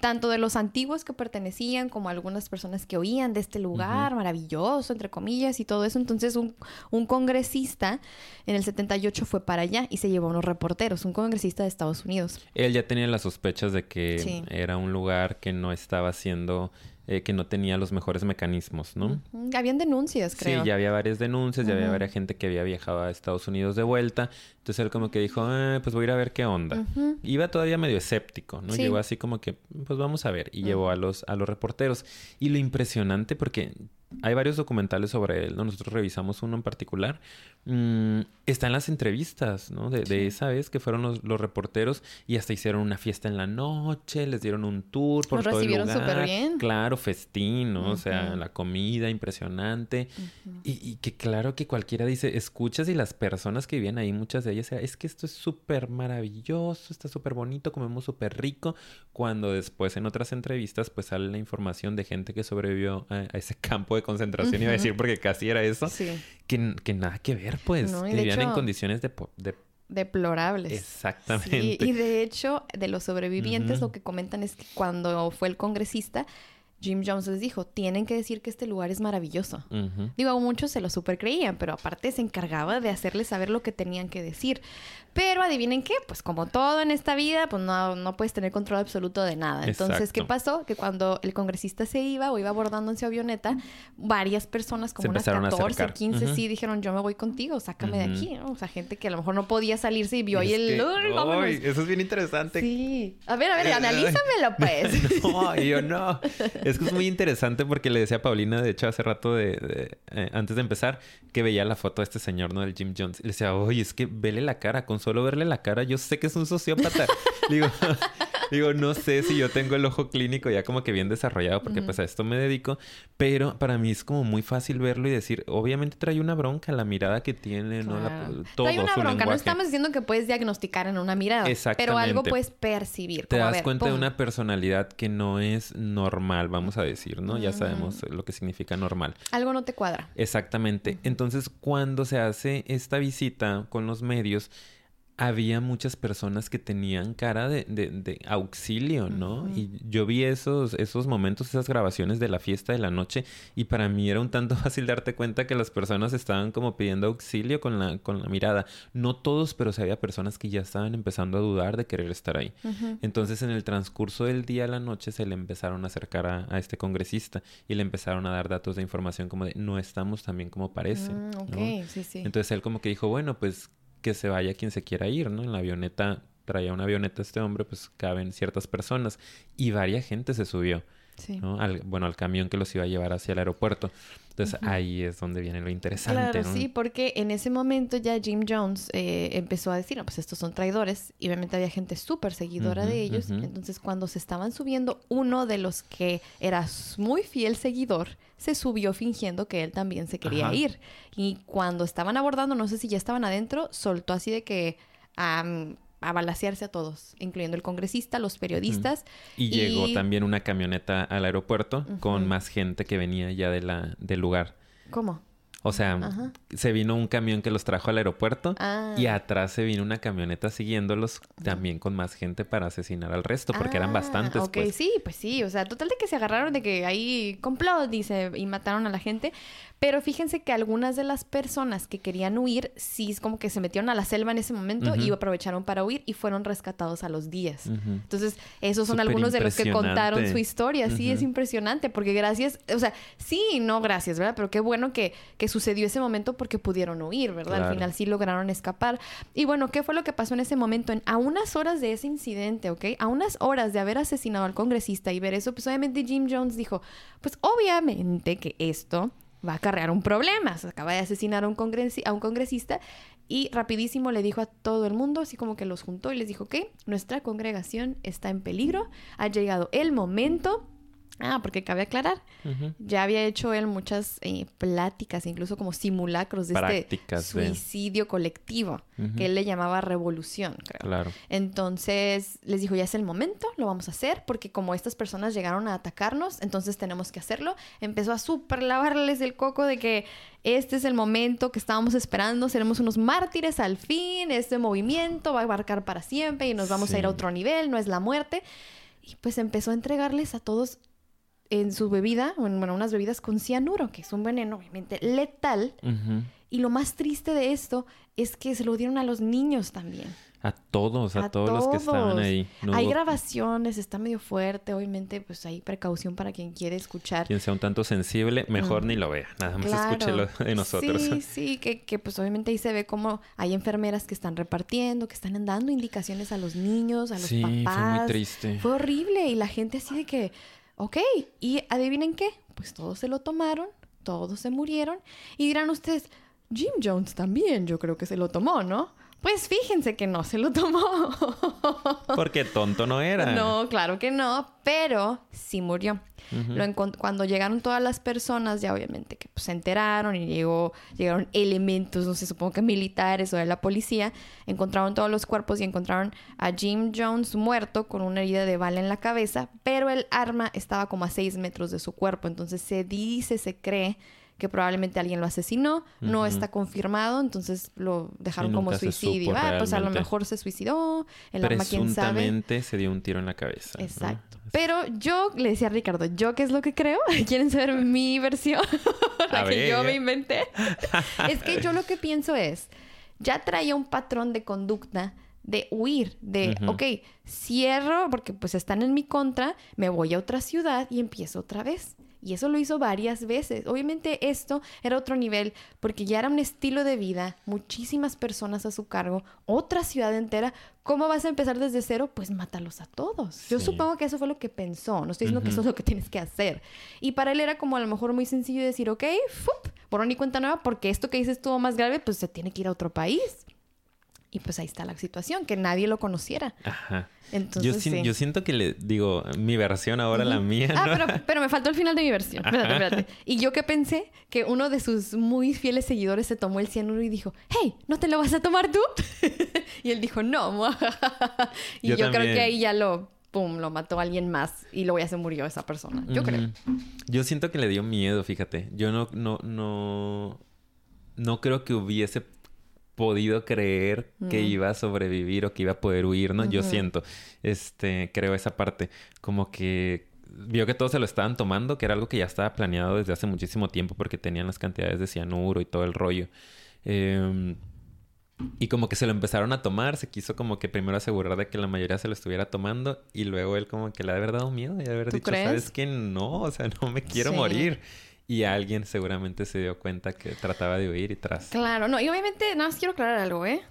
Speaker 2: tanto de los antiguos que pertenecían como algunas personas que oían de este lugar maravilloso, entre comillas, y todo eso. Entonces un, un congresista en el 78 fue para allá y se llevó a unos reporteros, un congresista de Estados Unidos.
Speaker 1: Él ya tenía las sospechas de que
Speaker 2: Sí.
Speaker 1: era un lugar que no estaba haciendo, eh, que no tenía los mejores mecanismos, ¿no?
Speaker 2: Habían denuncias, creo.
Speaker 1: Sí, ya había varias denuncias, ya había varias gente que había viajado a Estados Unidos de vuelta. Entonces él como que dijo, "Ah, pues voy a ir a ver qué onda. Iba todavía medio escéptico, ¿no?
Speaker 2: Sí.
Speaker 1: Llegó así como que, pues vamos a ver. Y llevó a los, a los reporteros. Y lo impresionante, porque hay varios documentales sobre él, ¿no? Nosotros revisamos uno en particular. Mm, está en las entrevistas, ¿no? De, de esa vez que fueron los, los reporteros y hasta hicieron una fiesta en la noche, les dieron un tour por todo
Speaker 2: recibieron súper bien.
Speaker 1: Claro, festín, ¿no? O sea, la comida impresionante. y, y que claro que cualquiera dice, escuchas y las personas que vivían ahí, muchas de ellas, es que esto es súper maravilloso, está súper bonito, comemos súper rico, cuando después en otras entrevistas pues sale la información de gente que sobrevivió a, a ese campo de concentración, iba a decir porque casi era eso,
Speaker 2: Sí.
Speaker 1: que, que nada que ver pues,
Speaker 2: No,
Speaker 1: que
Speaker 2: de
Speaker 1: vivían en condiciones de... de-
Speaker 2: Deplorables.
Speaker 1: Exactamente.
Speaker 2: Sí, y de hecho, de los sobrevivientes, lo que comentan es que cuando fue el congresista, Jim Jones les dijo, tienen que decir que este lugar es maravilloso.
Speaker 1: Ujú.
Speaker 2: Digo, muchos se lo super creían, pero aparte se encargaba de hacerles saber lo que tenían que decir. Pero adivinen qué, pues como todo en esta vida, pues no, no puedes tener control absoluto de nada. Entonces, ¿qué pasó? Que cuando el congresista se iba o iba abordando en su avioneta, varias personas, como
Speaker 1: Se
Speaker 2: unas
Speaker 1: empezaron a
Speaker 2: 14,
Speaker 1: acercar.
Speaker 2: 15,
Speaker 1: Ujú.
Speaker 2: sí, dijeron, yo me voy contigo, sácame de aquí. ¿no? O sea, gente que a lo mejor no podía salirse y vio ahí el... "Uy, vámonos".
Speaker 1: ¡Ay! eso es bien interesante.
Speaker 2: Sí. A ver, a ver,
Speaker 1: Eh,
Speaker 2: analízamelo, pues.
Speaker 1: No, yo no. Es que es muy interesante porque le decía a Paulina, de hecho, hace rato, de, de- eh, antes de empezar, que veía la foto de este señor, ¿no? Del Jim Jones. Y le decía, oye, es que vele la cara. Con solo verle la cara, yo sé que es un sociópata. digo, digo, no sé si yo tengo el ojo clínico ya como que bien desarrollado porque pues a esto me dedico. Pero para mí es como muy fácil verlo y decir, obviamente trae una bronca la mirada que tiene, ¿no? La-
Speaker 2: Claro.
Speaker 1: todo
Speaker 2: Trae una
Speaker 1: su
Speaker 2: bronca. No
Speaker 1: lenguaje.
Speaker 2: estamos diciendo que puedes diagnosticar en una mirada. Pero algo puedes percibir.
Speaker 1: Te
Speaker 2: como,
Speaker 1: das
Speaker 2: ver,
Speaker 1: cuenta de una personalidad que no es normal, vamos a decir, ¿no? Ya sabemos lo que significa normal.
Speaker 2: Algo no te cuadra.
Speaker 1: Exactamente. Entonces, cuando se hace esta visita con los medios, había muchas personas que tenían cara de, de- de auxilio, ¿no? Y yo vi esos, esos momentos, esas grabaciones de la fiesta de la noche, y para mí era un tanto fácil darte cuenta que las personas estaban como pidiendo auxilio con la, con la mirada. No todos, pero sí había personas que ya estaban empezando a dudar de querer estar ahí. Entonces, en el transcurso del día a la noche se le empezaron a acercar a, a este congresista y le empezaron a dar datos de información como de no estamos tan bien como parece.
Speaker 2: Mm, ok,
Speaker 1: ¿no?
Speaker 2: sí, sí.
Speaker 1: Entonces él como que dijo, bueno, pues que se vaya quien se quiera ir, ¿no? En la avioneta, traía una avioneta este hombre, pues caben ciertas personas y varia gente se subió.
Speaker 2: Sí.
Speaker 1: ¿no? Al- bueno, al camión que los iba a llevar hacia el aeropuerto. Entonces ahí es donde viene lo interesante.
Speaker 2: Claro,
Speaker 1: ¿no?
Speaker 2: sí, porque en ese momento ya Jim Jones eh, empezó a decir, no, pues estos son traidores, y obviamente había gente súper seguidora de ellos, entonces cuando se estaban subiendo, uno de los que era muy fiel seguidor, se subió fingiendo que él también se quería
Speaker 1: Ajá.
Speaker 2: ir, y cuando estaban abordando, no sé si ya estaban adentro, soltó así de que a balasearse a todos, incluyendo el congresista, los periodistas,
Speaker 1: Y llegó también una camioneta al aeropuerto con más gente que venía ya de la, del lugar.
Speaker 2: ¿cómo?
Speaker 1: O sea,
Speaker 2: Ajá.
Speaker 1: se vino un camión que los trajo al aeropuerto
Speaker 2: Ah.
Speaker 1: y atrás se vino una camioneta siguiéndolos también con más gente para asesinar al resto, porque eran
Speaker 2: Ah,
Speaker 1: bastantes.
Speaker 2: Ok,
Speaker 1: pues.
Speaker 2: sí, pues sí. O sea, total de que se agarraron de que ahí complot, dice, y mataron a la gente. Pero fíjense que algunas de las personas que querían huir, sí, es como que se metieron a la selva en ese momento y aprovecharon para huir y fueron rescatados a los días.
Speaker 1: Ujú.
Speaker 2: Entonces, esos son
Speaker 1: Súper
Speaker 2: algunos de los que contaron su historia. Sí, es impresionante porque gracias, o sea, sí y no gracias, ¿verdad? Pero qué bueno que, que sucedió ese momento porque pudieron huir, ¿verdad? Al final sí lograron escapar. Y bueno, ¿qué fue lo que pasó en ese momento? En, a unas horas de ese incidente, ¿ok? A unas horas de haber asesinado al congresista y ver eso, pues obviamente Jim Jones dijo, pues obviamente que esto va a acarrear un problema. Se acaba de asesinar a un, a un congresista y rapidísimo le dijo a todo el mundo, así como que los juntó y les dijo que nuestra congregación está en peligro, ha llegado el momento. Ah, porque cabe aclarar, ya había hecho él muchas eh, pláticas, incluso como simulacros de
Speaker 1: Prácticas
Speaker 2: este
Speaker 1: de-
Speaker 2: suicidio colectivo, que él le llamaba revolución, creo.
Speaker 1: Claro.
Speaker 2: Entonces les dijo, ya es el momento, lo vamos a hacer, porque como estas personas llegaron a atacarnos, entonces tenemos que hacerlo. Empezó a super lavarles el coco de que este es el momento que estábamos esperando, seremos unos mártires al fin, este movimiento va a abarcar para siempre y nos vamos a ir a otro nivel, no es la muerte. Y pues empezó a entregarles a todos en su bebida, bueno, unas bebidas con cianuro, que es un veneno obviamente letal. Y lo más triste de esto es que se lo dieron a los niños también.
Speaker 1: A todos, a,
Speaker 2: A
Speaker 1: todos, los que estaban ahí. No
Speaker 2: hay
Speaker 1: hubo
Speaker 2: grabaciones, está medio fuerte, obviamente, pues hay precaución para quien quiere escuchar.
Speaker 1: Quien sea un tanto sensible, mejor
Speaker 2: Mm.
Speaker 1: ni lo vea. Nada más
Speaker 2: Claro.
Speaker 1: escúchelo de nosotros.
Speaker 2: Sí, sí, que, que pues obviamente ahí se ve como hay enfermeras que están repartiendo, que están dando indicaciones a los niños, a los
Speaker 1: sí, fue
Speaker 2: papás.
Speaker 1: muy triste.
Speaker 2: Fue horrible y la gente así de que, ok, y adivinen qué, pues todos se lo tomaron, todos se murieron y dirán ustedes, Jim Jones también yo creo que se lo tomó, ¿no? Pues fíjense que no se lo tomó.
Speaker 1: Porque tonto no era.
Speaker 2: No, claro que no, pero sí murió. Lo cuando llegaron todas las personas, ya obviamente que pues, se enteraron y llegó, llegaron elementos, no sé, supongo que militares o de la policía, encontraron todos los cuerpos y encontraron a Jim Jones muerto con una herida de bala en la cabeza, pero el arma estaba como a seis metros de su cuerpo, entonces se dice, se cree que probablemente alguien lo asesinó, no está confirmado, entonces lo dejaron como suicidio. Ah, pues a lo mejor se suicidó, el arma quién sabe.
Speaker 1: Presuntamente se dio un tiro en la cabeza. ¿no?
Speaker 2: Exacto. Pero yo le decía a Ricardo, ¿yo qué es lo que creo? ¿Quieren saber mi versión? la
Speaker 1: A
Speaker 2: que yo me inventé. es que yo lo que pienso es, ya traía un patrón de conducta de huir, de, ok, cierro porque pues están en mi contra, me voy a otra ciudad y empiezo otra vez. Y eso lo hizo varias veces. Obviamente esto era otro nivel porque ya era un estilo de vida, muchísimas personas a su cargo, otra ciudad entera. ¿Cómo vas a empezar desde cero? Pues mátalos a todos. Yo supongo que eso fue lo que pensó. No estoy diciendo que eso es lo que tienes que hacer. Y para él era como a lo mejor muy sencillo decir, ok, ¡fup! borrón y cuenta nueva porque esto que dices estuvo más grave, pues se tiene que ir a otro país. Y pues ahí está la situación, que nadie lo conociera.
Speaker 1: Ajá.
Speaker 2: Entonces,
Speaker 1: Yo, sin-
Speaker 2: sí.
Speaker 1: yo siento que le digo, mi versión ahora, la mía.
Speaker 2: Ah,
Speaker 1: ¿no?
Speaker 2: pero, pero me faltó el final de mi versión. Espérate, espérate. Y yo que pensé que uno de sus muy fieles seguidores se tomó el cianuro y dijo, hey, ¿no te lo vas a tomar tú? y él dijo, no. y yo,
Speaker 1: Yo
Speaker 2: creo que ahí ya lo, pum, lo mató alguien más y luego ya se murió esa persona. Yo creo.
Speaker 1: Yo siento que le dio miedo, fíjate. Yo no, no, no, no creo que hubiese podido creer que iba a sobrevivir o que iba a poder huir, ¿no? Yo siento, este, creo esa parte, como que vio que todos se lo estaban tomando, que era algo que ya estaba planeado desde hace muchísimo tiempo porque tenían las cantidades de cianuro y todo el rollo. Em, y como que se lo empezaron a tomar, se quiso como que primero asegurar de que la mayoría se lo estuviera tomando y luego él como que le ha dado miedo y haber
Speaker 2: ¿Tú
Speaker 1: dicho,
Speaker 2: crees?
Speaker 1: ¿sabes qué? No, o sea, no me quiero
Speaker 2: Sí.
Speaker 1: morir. Y alguien seguramente se dio cuenta que trataba de huir y tras.
Speaker 2: Claro, no, y obviamente, nada más quiero aclarar algo, ¿eh?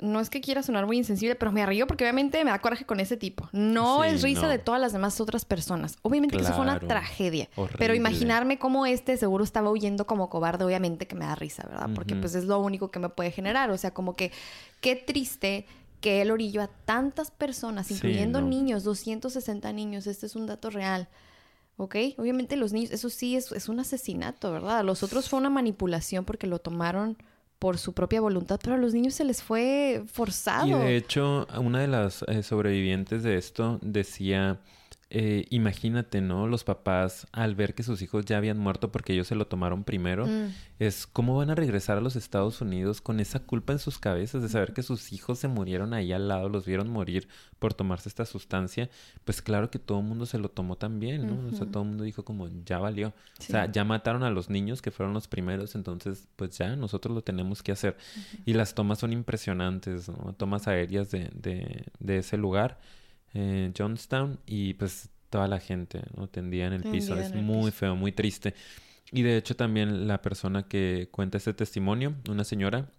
Speaker 2: no es que quiera sonar muy insensible, pero me río porque obviamente me da coraje con ese tipo. No
Speaker 1: Sí,
Speaker 2: es risa
Speaker 1: no.
Speaker 2: de todas las demás otras personas. Obviamente que eso fue una tragedia. Pero imaginarme cómo este seguro estaba huyendo como cobarde, obviamente que me da risa, ¿verdad? Porque pues es lo único que me puede generar. O sea, como que qué triste que él orilló a tantas personas,
Speaker 1: Sí,
Speaker 2: incluyendo
Speaker 1: no.
Speaker 2: niños, 260 niños. Este es un dato real. ¿Ok? Obviamente los niños, eso sí es, es un asesinato, ¿verdad? A los otros fue una manipulación porque lo tomaron por su propia voluntad, pero a los niños se les fue forzado.
Speaker 1: Y de hecho, una de las eh, sobrevivientes de esto decía, eh, imagínate, ¿no? Los papás al ver que sus hijos ya habían muerto porque ellos se lo tomaron primero,
Speaker 2: Mm.
Speaker 1: es cómo van a regresar a los Estados Unidos con esa culpa en sus cabezas de saber que sus hijos se murieron ahí al lado, los vieron morir por tomarse esta sustancia. Pues claro que todo el mundo se lo tomó también, ¿no? O sea, todo el mundo dijo como, ya valió.
Speaker 2: Sí.
Speaker 1: O sea, ya mataron a los niños que fueron los primeros, entonces pues ya nosotros lo tenemos que hacer. Y las tomas son impresionantes, ¿no? Tomas aéreas de, de, de ese lugar, eh, Johnstown, y pues toda la gente, ¿no? Tendida en el piso.
Speaker 2: Tendida
Speaker 1: Es
Speaker 2: en el
Speaker 1: muy
Speaker 2: piso.
Speaker 1: feo, muy triste. Y de hecho también la persona que cuenta este testimonio, una señora,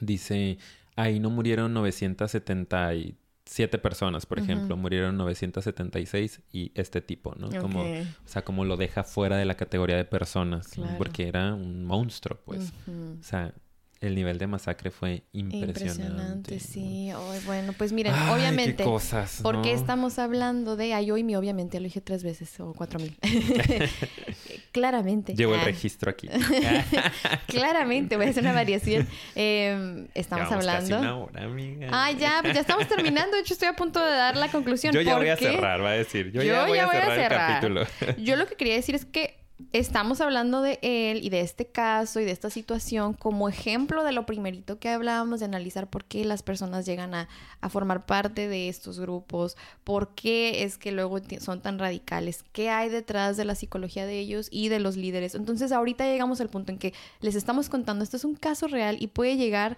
Speaker 1: dice, ahí no murieron 977 personas, por ejemplo,
Speaker 2: Ujú.
Speaker 1: murieron 976 y este tipo, ¿no? Como,
Speaker 2: Ok.
Speaker 1: o sea, como lo deja fuera de la categoría de personas, ¿no?
Speaker 2: Claro.
Speaker 1: porque era un monstruo, pues.
Speaker 2: Ujú.
Speaker 1: O sea, el nivel de masacre fue impresionante.
Speaker 2: Impresionante, sí. Bueno, pues miren,
Speaker 1: Ay,
Speaker 2: obviamente,
Speaker 1: qué cosas,
Speaker 2: ¿por qué
Speaker 1: ¿no?
Speaker 2: estamos hablando de ay, hoy mi obviamente? Lo dije tres veces o cuatro mil. Claramente.
Speaker 1: Llevo el
Speaker 2: Ah,
Speaker 1: registro aquí.
Speaker 2: Claramente, voy a hacer una variación. Eh, estamos
Speaker 1: Llevamos Casi
Speaker 2: hablando.
Speaker 1: una hora, amiga.
Speaker 2: Ah, ya, pues ya estamos terminando. De hecho, estoy a punto de dar la conclusión.
Speaker 1: Yo ya
Speaker 2: ¿Por
Speaker 1: voy a cerrar, va a decir. Yo,
Speaker 2: Yo
Speaker 1: ya voy
Speaker 2: ya
Speaker 1: a
Speaker 2: voy a
Speaker 1: cerrar el
Speaker 2: cerrar.
Speaker 1: capítulo.
Speaker 2: Yo lo que quería decir es que estamos hablando de él y de este caso y de esta situación como ejemplo de lo primerito que hablábamos, de analizar por qué las personas llegan a, formar parte de estos grupos, por qué es que luego son tan radicales, qué hay detrás de la psicología de ellos y de los líderes. Entonces ahorita llegamos al punto en que les estamos contando, esto es un caso real y puede llegar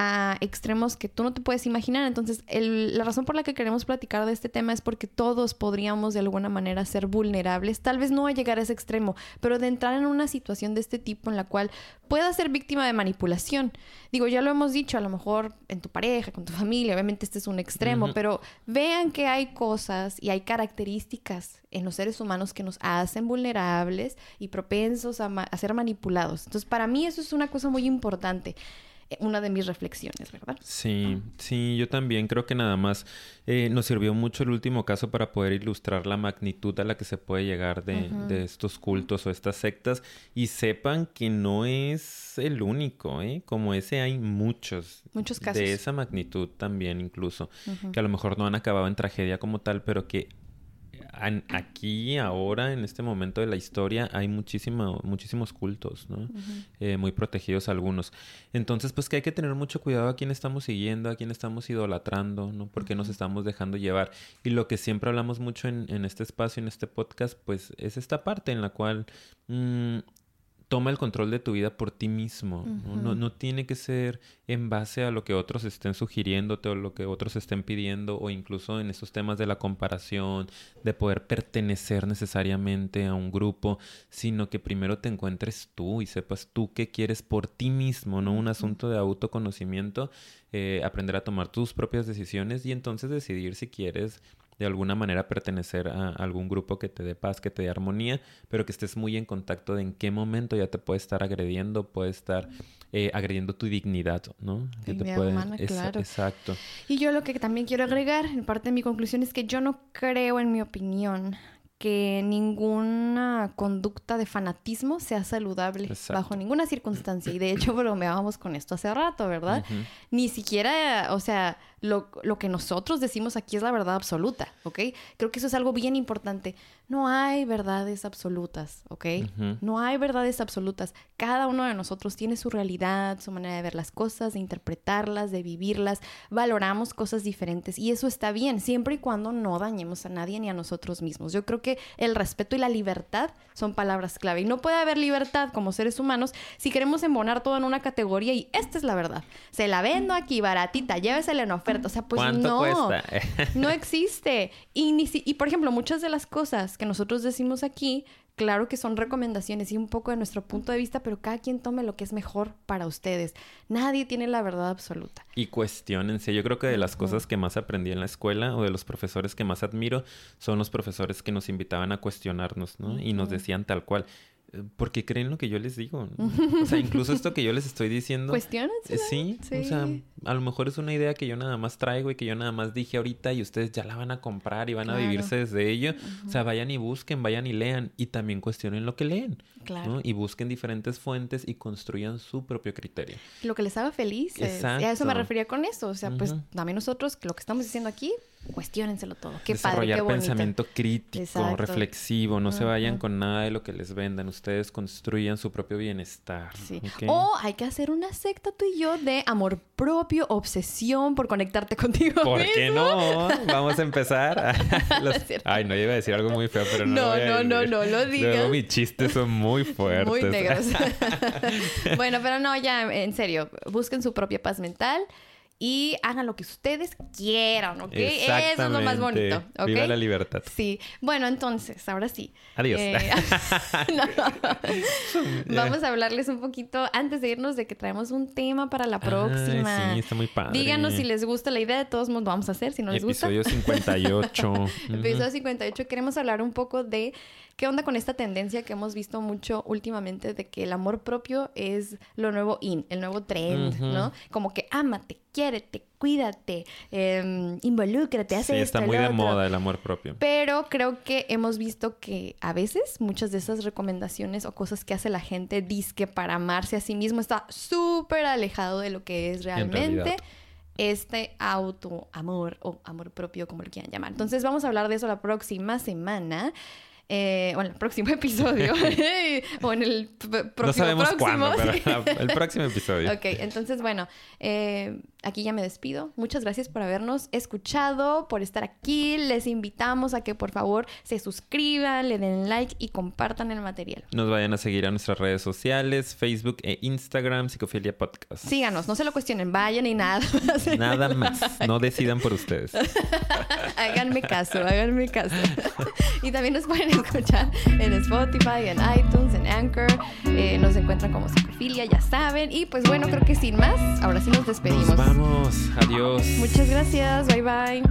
Speaker 2: a extremos que tú no te puedes imaginar. Entonces, el- la razón por la que queremos platicar de este tema es porque todos podríamos de alguna manera ser vulnerables, tal vez no a llegar a ese extremo, pero de entrar en una situación de este tipo en la cual puedas ser víctima de manipulación. Digo, ya lo hemos dicho, a lo mejor en tu pareja, con tu familia, obviamente este es un extremo, pero vean que hay cosas y hay características en los seres humanos que nos hacen vulnerables y propensos a, ma- a ser manipulados. Entonces, para mí eso es una cosa muy importante una de mis reflexiones, ¿verdad?
Speaker 1: Sí, sí, yo también creo que nada más eh, nos sirvió mucho el último caso para poder ilustrar la magnitud a la que se puede llegar de, de estos cultos o estas sectas y sepan que no es el único, ¿eh? Como ese hay muchos.
Speaker 2: Muchos
Speaker 1: De
Speaker 2: casos.
Speaker 1: esa magnitud también incluso, que a lo mejor no han acabado en tragedia como tal, pero que aquí, ahora, en este momento de la historia, hay muchísimo, muchísimos cultos, ¿no? Eh, muy protegidos algunos. Entonces, pues que hay que tener mucho cuidado a quién estamos siguiendo, a quién estamos idolatrando, ¿no? Porque nos
Speaker 2: Ujú.
Speaker 1: estamos dejando llevar. Y lo que siempre hablamos mucho en, en este espacio, en este podcast, pues es esta parte en la cual mm, toma el control de tu vida por ti mismo. ¿no? No, tiene que ser en base a lo que otros estén sugiriéndote o lo que otros estén pidiendo o incluso en esos temas de la comparación, de poder pertenecer necesariamente a un grupo, sino que primero te encuentres tú y sepas tú qué quieres por ti mismo, no un asunto de autoconocimiento, eh, aprender a tomar tus propias decisiones y entonces decidir si quieres de alguna manera pertenecer a algún grupo que te dé paz, que te dé armonía, pero que estés muy en contacto de en qué momento ya te puede estar agrediendo, puede estar eh, agrediendo tu dignidad, ¿no? Que te puede-
Speaker 2: humana, claro.
Speaker 1: Exacto.
Speaker 2: Y yo lo que también quiero agregar, en parte de mi conclusión, es que yo no creo, en mi opinión, que ninguna conducta de fanatismo sea saludable
Speaker 1: Exacto.
Speaker 2: bajo ninguna circunstancia. Y de hecho bromeábamos con esto hace rato, ¿verdad? Ni siquiera, o sea, lo, lo que nosotros decimos aquí es la verdad absoluta, ¿ok? Creo que eso es algo bien importante. No hay verdades absolutas, ¿ok? No hay verdades absolutas. Cada uno de nosotros tiene su realidad, su manera de ver las cosas, de interpretarlas, de vivirlas. Valoramos cosas diferentes y eso está bien, siempre y cuando no dañemos a nadie ni a nosotros mismos. Yo creo que el respeto y la libertad son palabras clave. Y no puede haber libertad como seres humanos si queremos embonar todo en una categoría y esta es la verdad. Se la vendo aquí baratita, llévesela en oferta. O sea, pues
Speaker 1: ¿Cuánto
Speaker 2: no.
Speaker 1: cuesta?
Speaker 2: No existe. Y, ni si- y por ejemplo, muchas de las cosas que nosotros decimos aquí claro que son recomendaciones y un poco de nuestro punto de vista, pero cada quien tome lo que es mejor para ustedes. Nadie tiene la verdad absoluta.
Speaker 1: Y cuestionense. Yo creo que de las cosas que más aprendí en la escuela o de los profesores que más admiro son los profesores que nos invitaban a cuestionarnos, ¿no? Y nos decían tal cual. Eh, porque creen lo que yo les digo. O sea, incluso esto que yo les estoy diciendo.
Speaker 2: Cuestionense.
Speaker 1: Eh, sí, o sea, a lo mejor es una idea que yo nada más traigo y que yo nada más dije ahorita y ustedes ya la van a comprar y van a vivirse desde ello. O sea, vayan y busquen, vayan y lean y también cuestionen lo que leen. Claro. Y busquen diferentes fuentes y construyan su propio criterio.
Speaker 2: Lo que les haga feliz. Exacto. Y a eso me refería con eso. O sea, pues también nosotros, lo que estamos diciendo aquí, cuestiónenselo todo. Qué
Speaker 1: Desarrollar
Speaker 2: padre,
Speaker 1: qué pensamiento crítico, reflexivo. No se vayan con nada de lo que les vendan. Ustedes construyan su propio bienestar.
Speaker 2: Sí. O hay que hacer una secta tú y yo de amor propio, obsesión por conectarte contigo
Speaker 1: ¿Por qué no? Vamos a empezar. Ay, no, iba a decir algo muy feo, pero no
Speaker 2: No,
Speaker 1: lo
Speaker 2: no, no, no, lo digas.
Speaker 1: Luego mis chistes son muy fuertes.
Speaker 2: Muy negros. bueno, pero no, ya, en serio. Busquen su propia paz mental y hagan lo que ustedes quieran, ¿ok? Eso es lo más bonito, ¿ok?
Speaker 1: Viva la libertad.
Speaker 2: Sí. Bueno, entonces, ahora sí.
Speaker 1: Adiós.
Speaker 2: Eh, Vamos a hablarles un poquito antes de irnos de que traemos un tema para la próxima.
Speaker 1: sí, está muy padre.
Speaker 2: Díganos si les gusta la idea, de todos modos vamos a hacer, si no les gusta.
Speaker 1: Episodio 58.
Speaker 2: Episodio 58. Queremos hablar un poco de qué onda con esta tendencia que hemos visto mucho últimamente de que el amor propio es lo nuevo in, el nuevo trend, ¿no? Como que ámate, quiérete, cuídate, eh, involúcrate, hace
Speaker 1: sí, está muy de moda el amor propio.
Speaker 2: Pero creo que hemos visto que a veces muchas de esas recomendaciones o cosas que hace la gente que para amarse a sí mismo está súper alejado de lo que es realmente este auto amor o amor propio, como lo quieran llamar. Entonces vamos a hablar de eso la próxima semana eh, o en el próximo episodio, o en el próximo.
Speaker 1: No sabemos
Speaker 2: próximo,
Speaker 1: cuándo, pero el próximo episodio.
Speaker 2: ok, entonces bueno, eh, aquí ya me despido. Muchas gracias por habernos escuchado, por estar aquí. Les invitamos a que por favor se suscriban, le den like y compartan el material.
Speaker 1: Nos vayan a seguir a nuestras redes sociales, Facebook e Instagram, Psicofilia Podcast.
Speaker 2: Síganos, no se lo cuestionen, vayan y nada más.
Speaker 1: Nada más, no decidan por ustedes.
Speaker 2: háganme caso, háganme caso. y también nos pueden escuchar en Spotify, en iTunes, en Anchor. Eh, nos encuentran como Psicofilia, ya saben. Y pues bueno, creo que sin más, ahora sí nos despedimos.
Speaker 1: Nos vamos, adiós.
Speaker 2: Muchas gracias, bye bye.